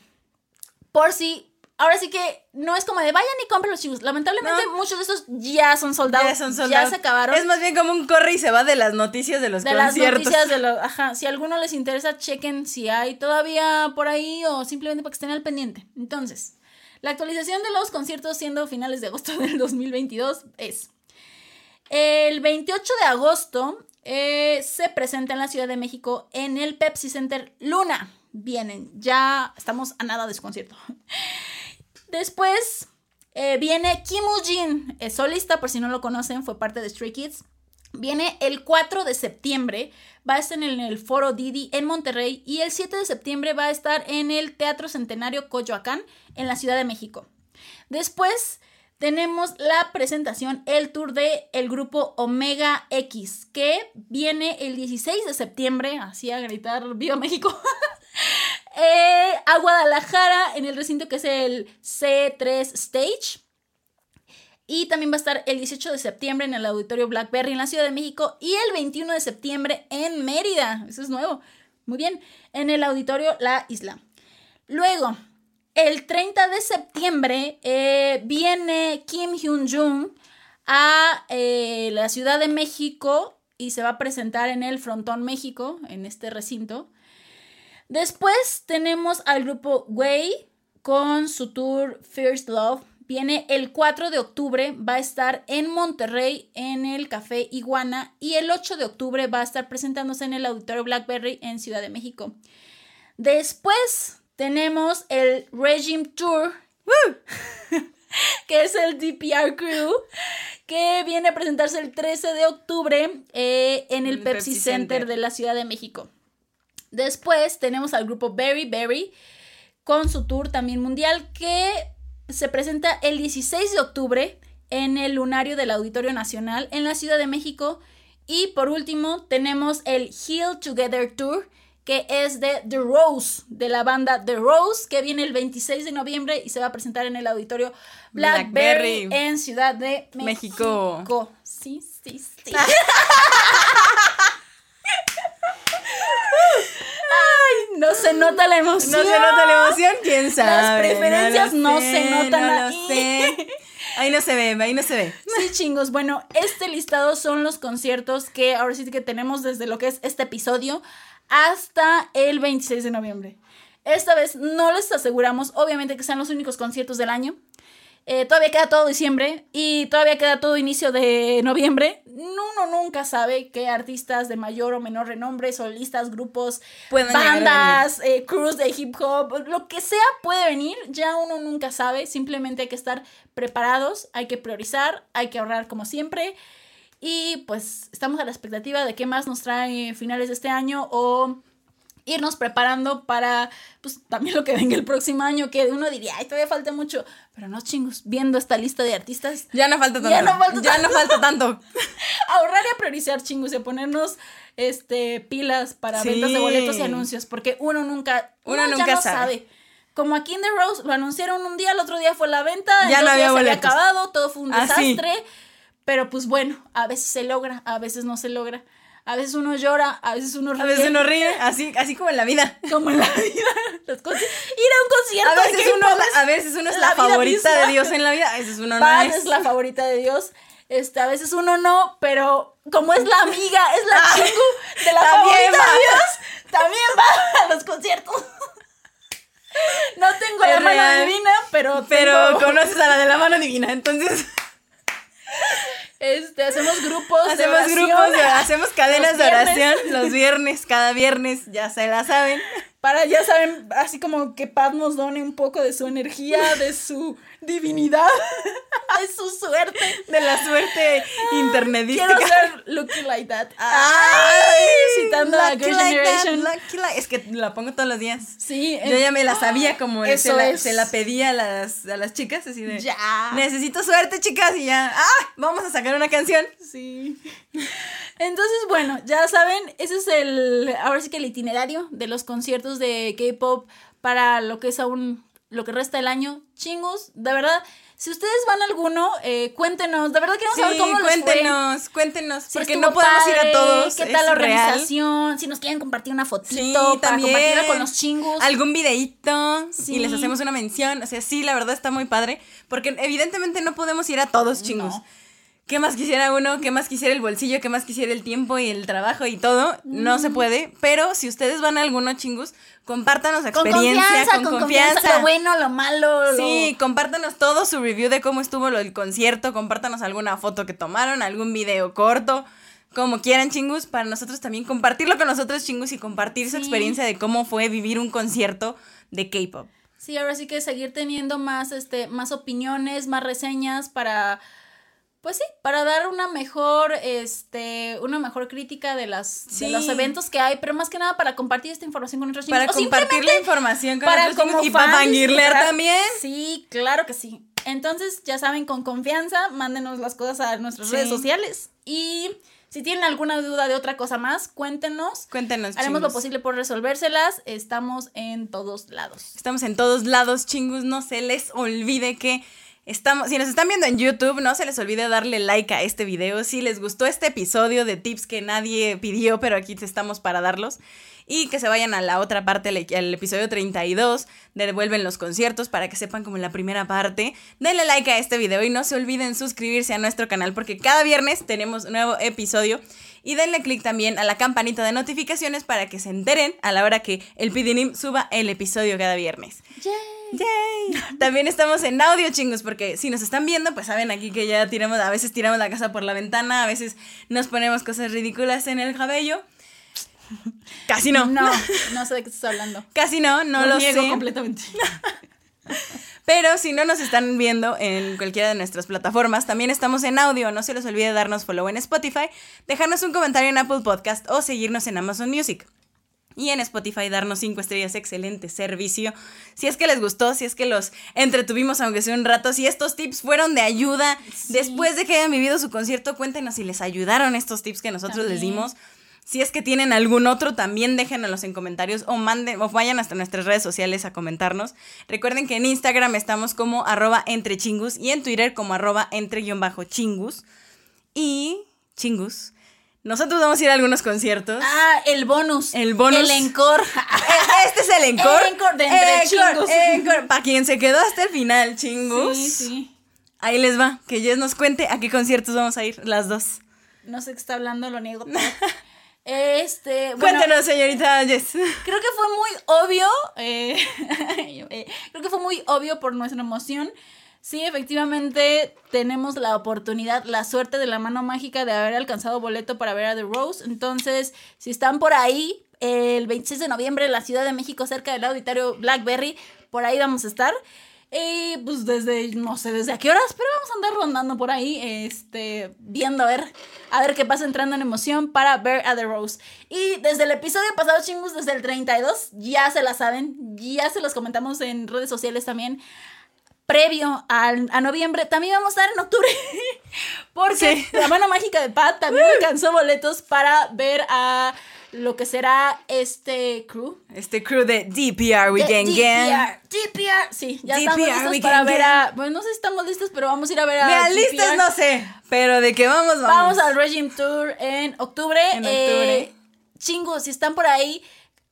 Por si ahora sí que no es como de vayan y compren los chingos. Lamentablemente muchos de estos ya son soldados. Ya son soldados. Ya se acabaron. Es más bien como un corre y se va de las noticias de los de conciertos. De las noticias de los, ajá, si a alguno les interesa, chequen si hay todavía por ahí o simplemente para que estén al pendiente. Entonces, la actualización de los conciertos siendo finales de agosto del 2022 es el 28 de agosto eh, se presenta en la Ciudad de México en el Pepsi Center Luna. Vienen, ya estamos a nada de su concierto. Después eh, viene Kim Woo-jin, es solista, por si no lo conocen, fue parte de Stray Kids. Viene el 4 de septiembre, va a estar en el Foro Didi en Monterrey y el 7 de septiembre va a estar en el Teatro Centenario Coyoacán en la Ciudad de México. Después tenemos la presentación, el tour de el grupo Omega X, que viene el 16 de septiembre, así a gritar Viva México, Eh, a Guadalajara en el recinto que es el C3 Stage. Y también va a estar el 18 de septiembre en el Auditorio Blackberry en la Ciudad de México y el 21 de septiembre en Mérida. Eso es nuevo. Muy bien. En el Auditorio La Isla. Luego, el 30 de septiembre eh, viene Kim Hyun-jung a eh, la Ciudad de México y se va a presentar en el Frontón México, en este recinto. Después tenemos al grupo Way con su tour First Love. Viene el 4 de octubre, va a estar en Monterrey en el Café Iguana y el 8 de octubre va a estar presentándose en el Auditorio Blackberry en Ciudad de México. Después tenemos el Regime Tour, que es el DPR Crew, que viene a presentarse el 13 de octubre eh, en el, Pepsi, Center de la Ciudad de México. Después tenemos al grupo Berry Berry con su tour también mundial que se presenta el 16 de octubre en el lunario del Auditorio Nacional en la Ciudad de México. Y por último tenemos el Heal Together Tour que es de The Rose, de la banda The Rose, que viene el 26 de noviembre y se va a presentar en el auditorio Blackberry, en Ciudad de México. México. Sí, sí, sí. No se nota la emoción. No se nota la emoción, quién sabe. Las preferencias no, se notan no ahí. sé. Ahí no se ve, ahí no se ve. Sí, chingos. Bueno, este listado son los conciertos que ahora sí que tenemos desde lo que es este episodio hasta el 26 de noviembre. Esta vez no les aseguramos, obviamente, que sean los únicos conciertos del año. Eh, todavía queda todo diciembre y todavía queda todo inicio de noviembre. Uno nunca sabe qué artistas de mayor o menor renombre, solistas, grupos, bandas, eh, crews de hip hop, lo que sea puede venir. Ya uno nunca sabe. Simplemente hay que estar preparados, hay que priorizar, hay que ahorrar como siempre. Y pues estamos a la expectativa de qué más nos trae finales de este año o irnos preparando para, pues, también lo que venga el próximo año, que uno diría, ay, todavía falta mucho, pero no chingos, viendo esta lista de artistas. Ya no falta tanto. Ya no falta, ya tanto. No falta tanto. Ahorrar y a priorizar chingos y a ponernos, este, pilas para ventas de boletos y anuncios, porque uno nunca, uno, nunca sabe. Como aquí en The Rose lo anunciaron un día, el otro día fue la venta, ya no había, se había acabado, todo fue un ah, desastre. Pero pues bueno, a veces se logra, a veces no se logra. A veces uno llora, a veces uno ríe. A veces uno ríe, así, así como en la vida. Como en la vida. ir a un concierto. A veces, uno, a veces uno es la, favorita de Dios en la vida, a veces uno no es. es la favorita de Dios. Este, a veces uno no, pero como es la amiga, es la chica de la favorita de Dios, también va a los conciertos. No tengo la mano divina, pero. Pero conoces a la de la mano divina, entonces. Este, hacemos grupos hacemos de grupos hacemos cadenas de oración los viernes, cada viernes, ya se la saben. Para, ya saben, así como que Paz nos done un poco de su energía, de su divinidad, de su suerte. De la suerte internetista. Quiero ser Lucky Like That. citando a Girl Generation. es que la pongo todos los días. Sí. Yo ya me la sabía como se, la, se la pedía a las, a las chicas, así de... Ya. Necesito suerte, chicas, y ya... ¡Ah! Vamos a sacar una canción. Sí. Entonces, bueno, ya saben, ese es el... Ahora sí que el itinerario de los conciertos de K-Pop para lo que es aún lo que resta del año. Chingos, de verdad. Si ustedes van a alguno, eh, cuéntenos. De verdad queremos saber cómo les cuéntenos, cuéntenos. porque no podemos ir a todos. ¿Qué tal la organización? Si nos quieren compartir una fotito para compartirla con los chingos. Algún videíto. Y les hacemos una mención. O sea, sí, la verdad está muy padre. Porque evidentemente no podemos ir a todos, chingos. ¿Qué más quisiera uno? ¿Qué más quisiera el bolsillo? ¿Qué más quisiera el tiempo y el trabajo y todo? No se puede. Pero si ustedes van a alguno, chingus, compártanos experiencia, con, con confianza, Lo bueno, lo malo. Sí, compártanos todo su review de cómo estuvo el concierto. Compártanos alguna foto que tomaron, algún video corto. Como quieran, chingus, para nosotros también compartirlo con nosotros, chingus, y compartir su experiencia de cómo fue vivir un concierto de K-pop. Sí, ahora sí que seguir teniendo más, este, más opiniones, más reseñas para pues sí, para dar una mejor, este, una mejor crítica de las de los eventos que hay, pero más que nada para compartir esta información con nuestros chicos. Para compartir la información con para nuestros y para también. Sí, claro que sí. Entonces, ya saben, con confianza, mándenos las cosas a nuestras redes sociales y si tienen alguna duda de otra cosa más, cuéntenos. Cuéntenos. Haremos lo posible por resolvérselas. Estamos en todos lados. Estamos en todos lados, chingus. No se les olvide que Estamos, si nos están viendo en YouTube, no se les olvide darle like a este video. Si les gustó este episodio de tips que nadie pidió, pero aquí estamos para darlos. Y que se vayan a la otra parte, al episodio 32, de Devuelven los conciertos, para que sepan como en la primera parte. Denle like a este video y no se olviden suscribirse a nuestro canal, porque cada viernes tenemos nuevo episodio. Y denle click también a la campanita de notificaciones para que se enteren a la hora que el PDNIM suba el episodio cada viernes. ¡Yay! También estamos en audio, chingos, porque si nos están viendo, pues saben aquí que ya tiramos, a veces tiramos la casa por la ventana, a veces nos ponemos cosas ridículas en el cabello. Casi no. No, no sé de qué estás hablando. Casi no, no lo, niego completamente. Pero si no nos están viendo en cualquiera de nuestras plataformas, también estamos en audio. No se les olvide darnos follow en Spotify, dejarnos un comentario en Apple Podcast o seguirnos en Amazon Music. Y en Spotify darnos cinco estrellas, excelente servicio. Si es que les gustó, si es que los entretuvimos aunque sea un rato, si estos tips fueron de ayuda después de que hayan vivido su concierto, cuéntenos si les ayudaron estos tips que nosotros les dimos. Si es que tienen algún otro, también déjenlos en comentarios o manden o vayan hasta nuestras redes sociales a comentarnos. Recuerden que en Instagram estamos como arroba entre chingus y en Twitter como arroba entre chingus. Y chingus. Nosotros vamos a ir a algunos conciertos. Ah, el bonus. El bonus. El encore. Este es el encore. El encore de entre chingus. Para quien se quedó hasta el final, chingus. Sí, sí. Ahí les va, que Jess nos cuente a qué conciertos vamos a ir, las dos. No sé qué está hablando, lo niego. Este, Cuéntenos, señorita Jess. Creo que fue muy obvio. Eh, eh, creo que fue muy obvio por nuestra emoción Sí, efectivamente tenemos la oportunidad, la suerte de la mano mágica de haber alcanzado boleto para ver a The Rose. Entonces, si están por ahí, el 26 de noviembre en la Ciudad de México, cerca del auditorio Blackberry, por ahí vamos a estar. Y pues desde, no sé desde a qué horas, pero vamos a andar rondando por ahí, este, viendo a ver, a ver qué pasa entrando en emoción para ver a The Rose. Y desde el episodio pasado, chingus, desde el 32, ya se la saben, ya se los comentamos en redes sociales también previo al, a noviembre, también vamos a estar en octubre. Porque la mano mágica de Pat también alcanzó boletos para ver a lo que será este crew. Este crew de DPR We Gang Gang. DPR, sí, ya estamos listos para ver a. Bueno, no sé si estamos listos, pero vamos a ir a ver a. Mira, listos no sé, pero de qué vamos, vamos. Vamos al Regime Tour en octubre. En octubre. Eh, chingos, si están por ahí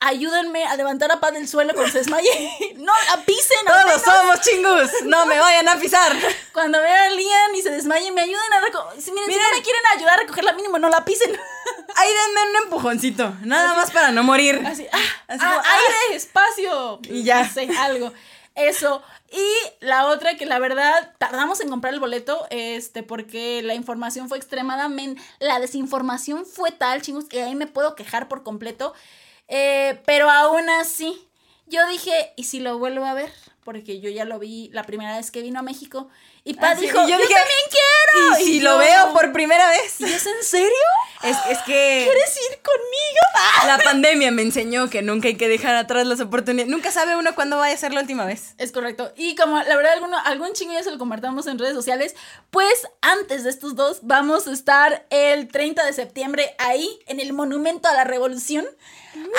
ayúdenme a levantar a Paz del suelo cuando se desmaye. no la pisen. Todos somos chingus. No me vayan a pisar. Cuando vean a Lian y se desmaye, me ayuden a recoger. Si, miren, si no me quieren ayudar a recogerla mínimo, no la pisen. Ahí denme un empujoncito. Nada más para no morir. Así, ah, así ah, aire, espacio. Y ya. sé, algo. Eso. Y la otra que la verdad tardamos en comprar el boleto, este, porque la información fue extremadamente, la desinformación fue tal, chingos, que ahí me puedo quejar por completo. Eh, pero aún así, yo dije, ¿y si lo vuelvo a ver? Porque yo ya lo vi la primera vez que vino a México. Y Pa dijo, yo, también quiero. ¿Y, si lo veo por primera vez? ¿Y es en serio? Es, es que... ¿Quieres ir conmigo? La pandemia me enseñó que nunca hay que dejar atrás las oportunidades. Nunca sabe uno cuándo vaya a ser la última vez. Es correcto. Y como la verdad alguno, algún chingo ya se lo compartamos en redes sociales, pues antes de estos dos vamos a estar el 30 de septiembre ahí en el Monumento a la Revolución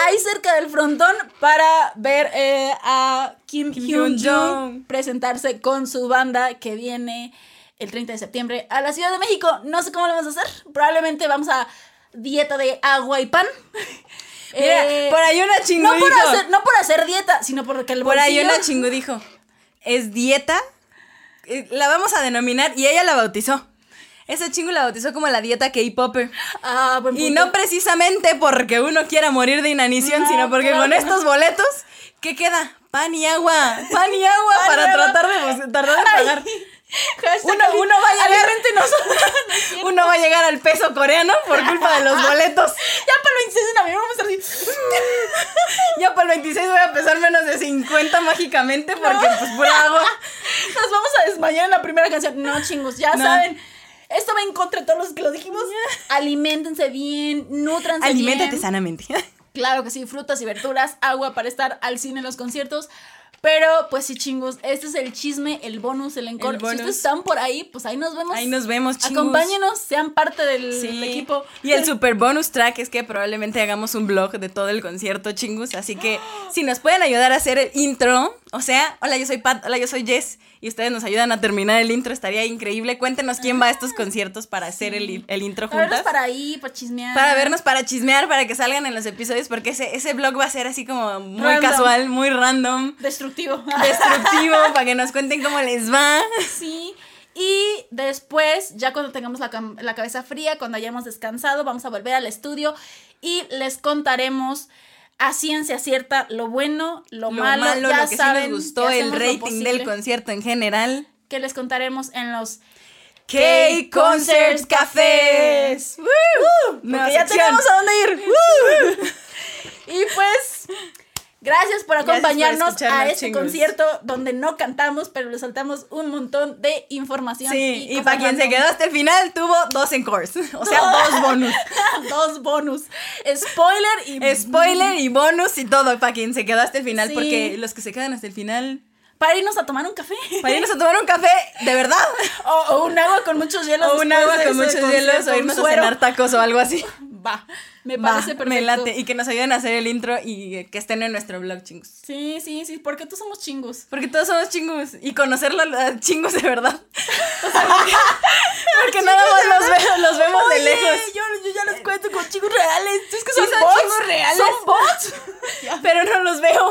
ahí cerca del frontón para ver eh, a Kim, Hyun-jung presentarse con su banda que viene el 30 de septiembre a la Ciudad de México. No sé cómo lo vamos a hacer. Probablemente vamos a dieta de agua y pan. Eh, por ahí una chingu no por, hacer, no por hacer dieta, sino porque el Por ahí una chingu dijo, es dieta, eh, la vamos a denominar, y ella la bautizó. Esa chingu la bautizó como la dieta K-Popper. Ah, buen Y no precisamente porque uno quiera morir de inanición, sino porque con estos boletos, ¿qué queda? Pan y agua, pan y agua para tratar de, tratar de pagar. Uno, uno, va a llegar, uno va a llegar al peso coreano por culpa de los boletos. Ya para el 26 de noviembre vamos a estar Ya para el 26 voy a pesar menos de 50 mágicamente porque pues pura agua. Nos vamos a desmayar en la primera canción. No, chingos, ya saben. Esto va en contra de todos los que lo dijimos. Aliméntense bien, nutranse Aliméntate sanamente. Claro que sí, frutas y verduras, agua para estar al cine en los conciertos. Pero, pues sí, chingos, este es el chisme, el bonus, el encore. Si ustedes están por ahí, pues ahí nos vemos. Ahí nos vemos, chingos. Acompáñenos, sean parte del equipo. Y el super bonus track es que probablemente hagamos un blog de todo el concierto, chingos. Así que si nos pueden ayudar a hacer el intro, o sea, hola, yo soy Pat, hola, yo soy Jess y ustedes nos ayudan a terminar el intro, estaría increíble. Cuéntenos quién va a estos conciertos para hacer el, el, intro juntas. Para vernos para ahí, para chismear. Para vernos, para chismear, para que salgan en los episodios, porque ese, ese blog va a ser así como muy casual, muy random. Destructivo. Destructivo, para que nos cuenten cómo les va. Sí. Y después, ya cuando tengamos la, la, cabeza fría, cuando hayamos descansado, vamos a volver al estudio y les contaremos a ciencia cierta lo bueno, lo, malo, ya lo que saben, sí nos gustó, el rating del concierto en general. Que les contaremos en los K-Concerts Cafés. porque ya tenemos a dónde ir. y pues Gracias por acompañarnos a este concierto donde no cantamos, pero le soltamos un montón de información. Sí, y, para quien se quedó hasta el final, tuvo dos encores. O sea, dos bonus. dos bonus. Spoiler y. Spoiler y bonus y todo para quien se quedó hasta el final, porque los que se quedan hasta el final. Para irnos a tomar un café. Para irnos a tomar un café, de verdad. O, un agua con muchos hielos. O un agua con muchos hielos, o irnos a cenar tacos o algo así. Va. Me parece perfecto. Me late. Y que nos ayuden a hacer el intro y que estén en nuestro blog, chingos. Sí, sí, sí. Porque todos somos chingos. Porque todos somos chingos. Y conocer los chingos de verdad. porque nada más los, veo, los vemos de lejos. Yo, yo ya los cuento con chingos reales. Es que son, chingos reales. Son bots. Pero no los veo.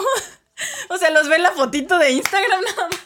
O sea, los ve en la fotito de Instagram nada más.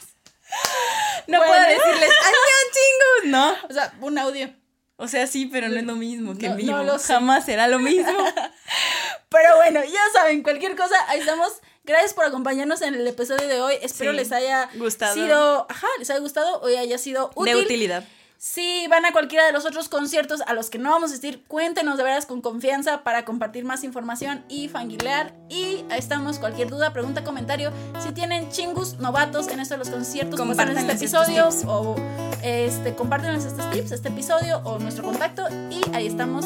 No puedo decirles, ¡Añón, chingos! No. O sea, un audio. O sea, sí, pero no es lo mismo que en vivo. Jamás será lo mismo. pero bueno, ya saben, cualquier cosa, ahí estamos. Gracias por acompañarnos en el episodio de hoy. Espero les haya gustado. sido, ajá, les haya gustado o haya sido útil. De utilidad. Si van a cualquiera de los otros conciertos a los que no vamos a asistir, cuéntenos de veras con confianza para compartir más información y fanguilear. Y ahí estamos, cualquier duda, pregunta, comentario. Si tienen chingus novatos en esto de los conciertos, compartan este episodio o este, compártenos estos tips, este episodio o nuestro contacto. Y ahí estamos.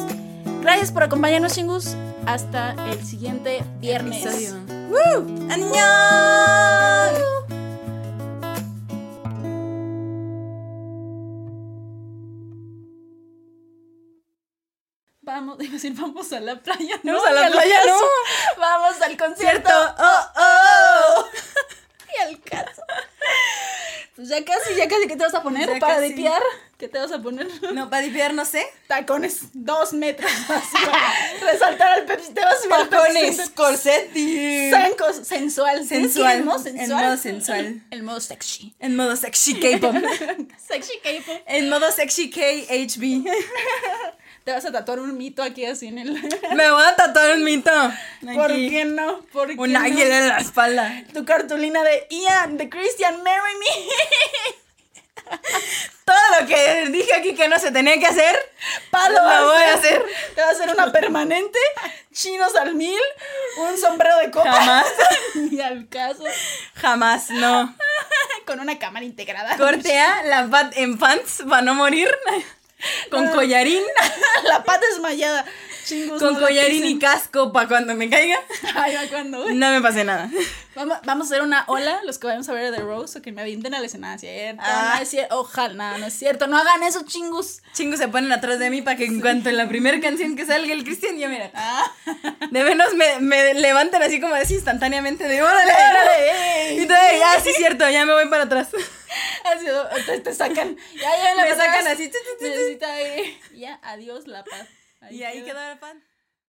Gracias por acompañarnos, chingus. Hasta el siguiente viernes. ¡Woo! Vamos, iba a decir, vamos a la playa. No, vamos a la playa, no. Vamos al concierto. Oh, oh. y al caso. Pues ya casi, ya casi, ¿qué te vas a poner para dipiar? ¿Qué te vas a poner? No, para dipiar, no sé. Tacones, dos metros. Resaltar al Pepsi, te vas a subir Tacones, corsetti. Zancos, sensual. Sensual. El modo sensual. En modo sensual. El modo sexy. En modo sexy K-pop. sexy K-pop. En modo sexy K-HB. Te vas a tatuar un mito aquí así en el. Me voy a tatuar un mito. ¿Por qué no? ¿Por un águila en la espalda. Tu cartulina de Ian, de Christian, marry me. Todo lo que dije aquí que no se tenía que hacer, lo voy a hacer. Te voy a hacer una permanente, chinos al mil, un sombrero de copa. Jamás. Ni al caso. Jamás, no. Con una cámara integrada. Cortea la pat en pants para no morir. Con collarín. La pata desmayada. Con collarín y casco para cuando me caiga. Ay, cuando. No me pase nada. Vamos, vamos, a hacer una ola, los que vayamos a ver The Rose, o que me avienten a la escena, ¿cierto? Ah. No es cierto. Ojalá, nada, no es cierto. No hagan eso, chingus. Chingus se ponen atrás de mí para que en cuanto en la primera canción que salga el Cristian, yo mira. Ah. De menos me, me levanten así como así instantáneamente de órale, órale, Y te, ya, sí, cierto, ya me voy para atrás. Así, te, te sacan. Ya, ya, Me sacan así. Necesita aire. Ya, adiós, la paz. y ahí quedó el pan.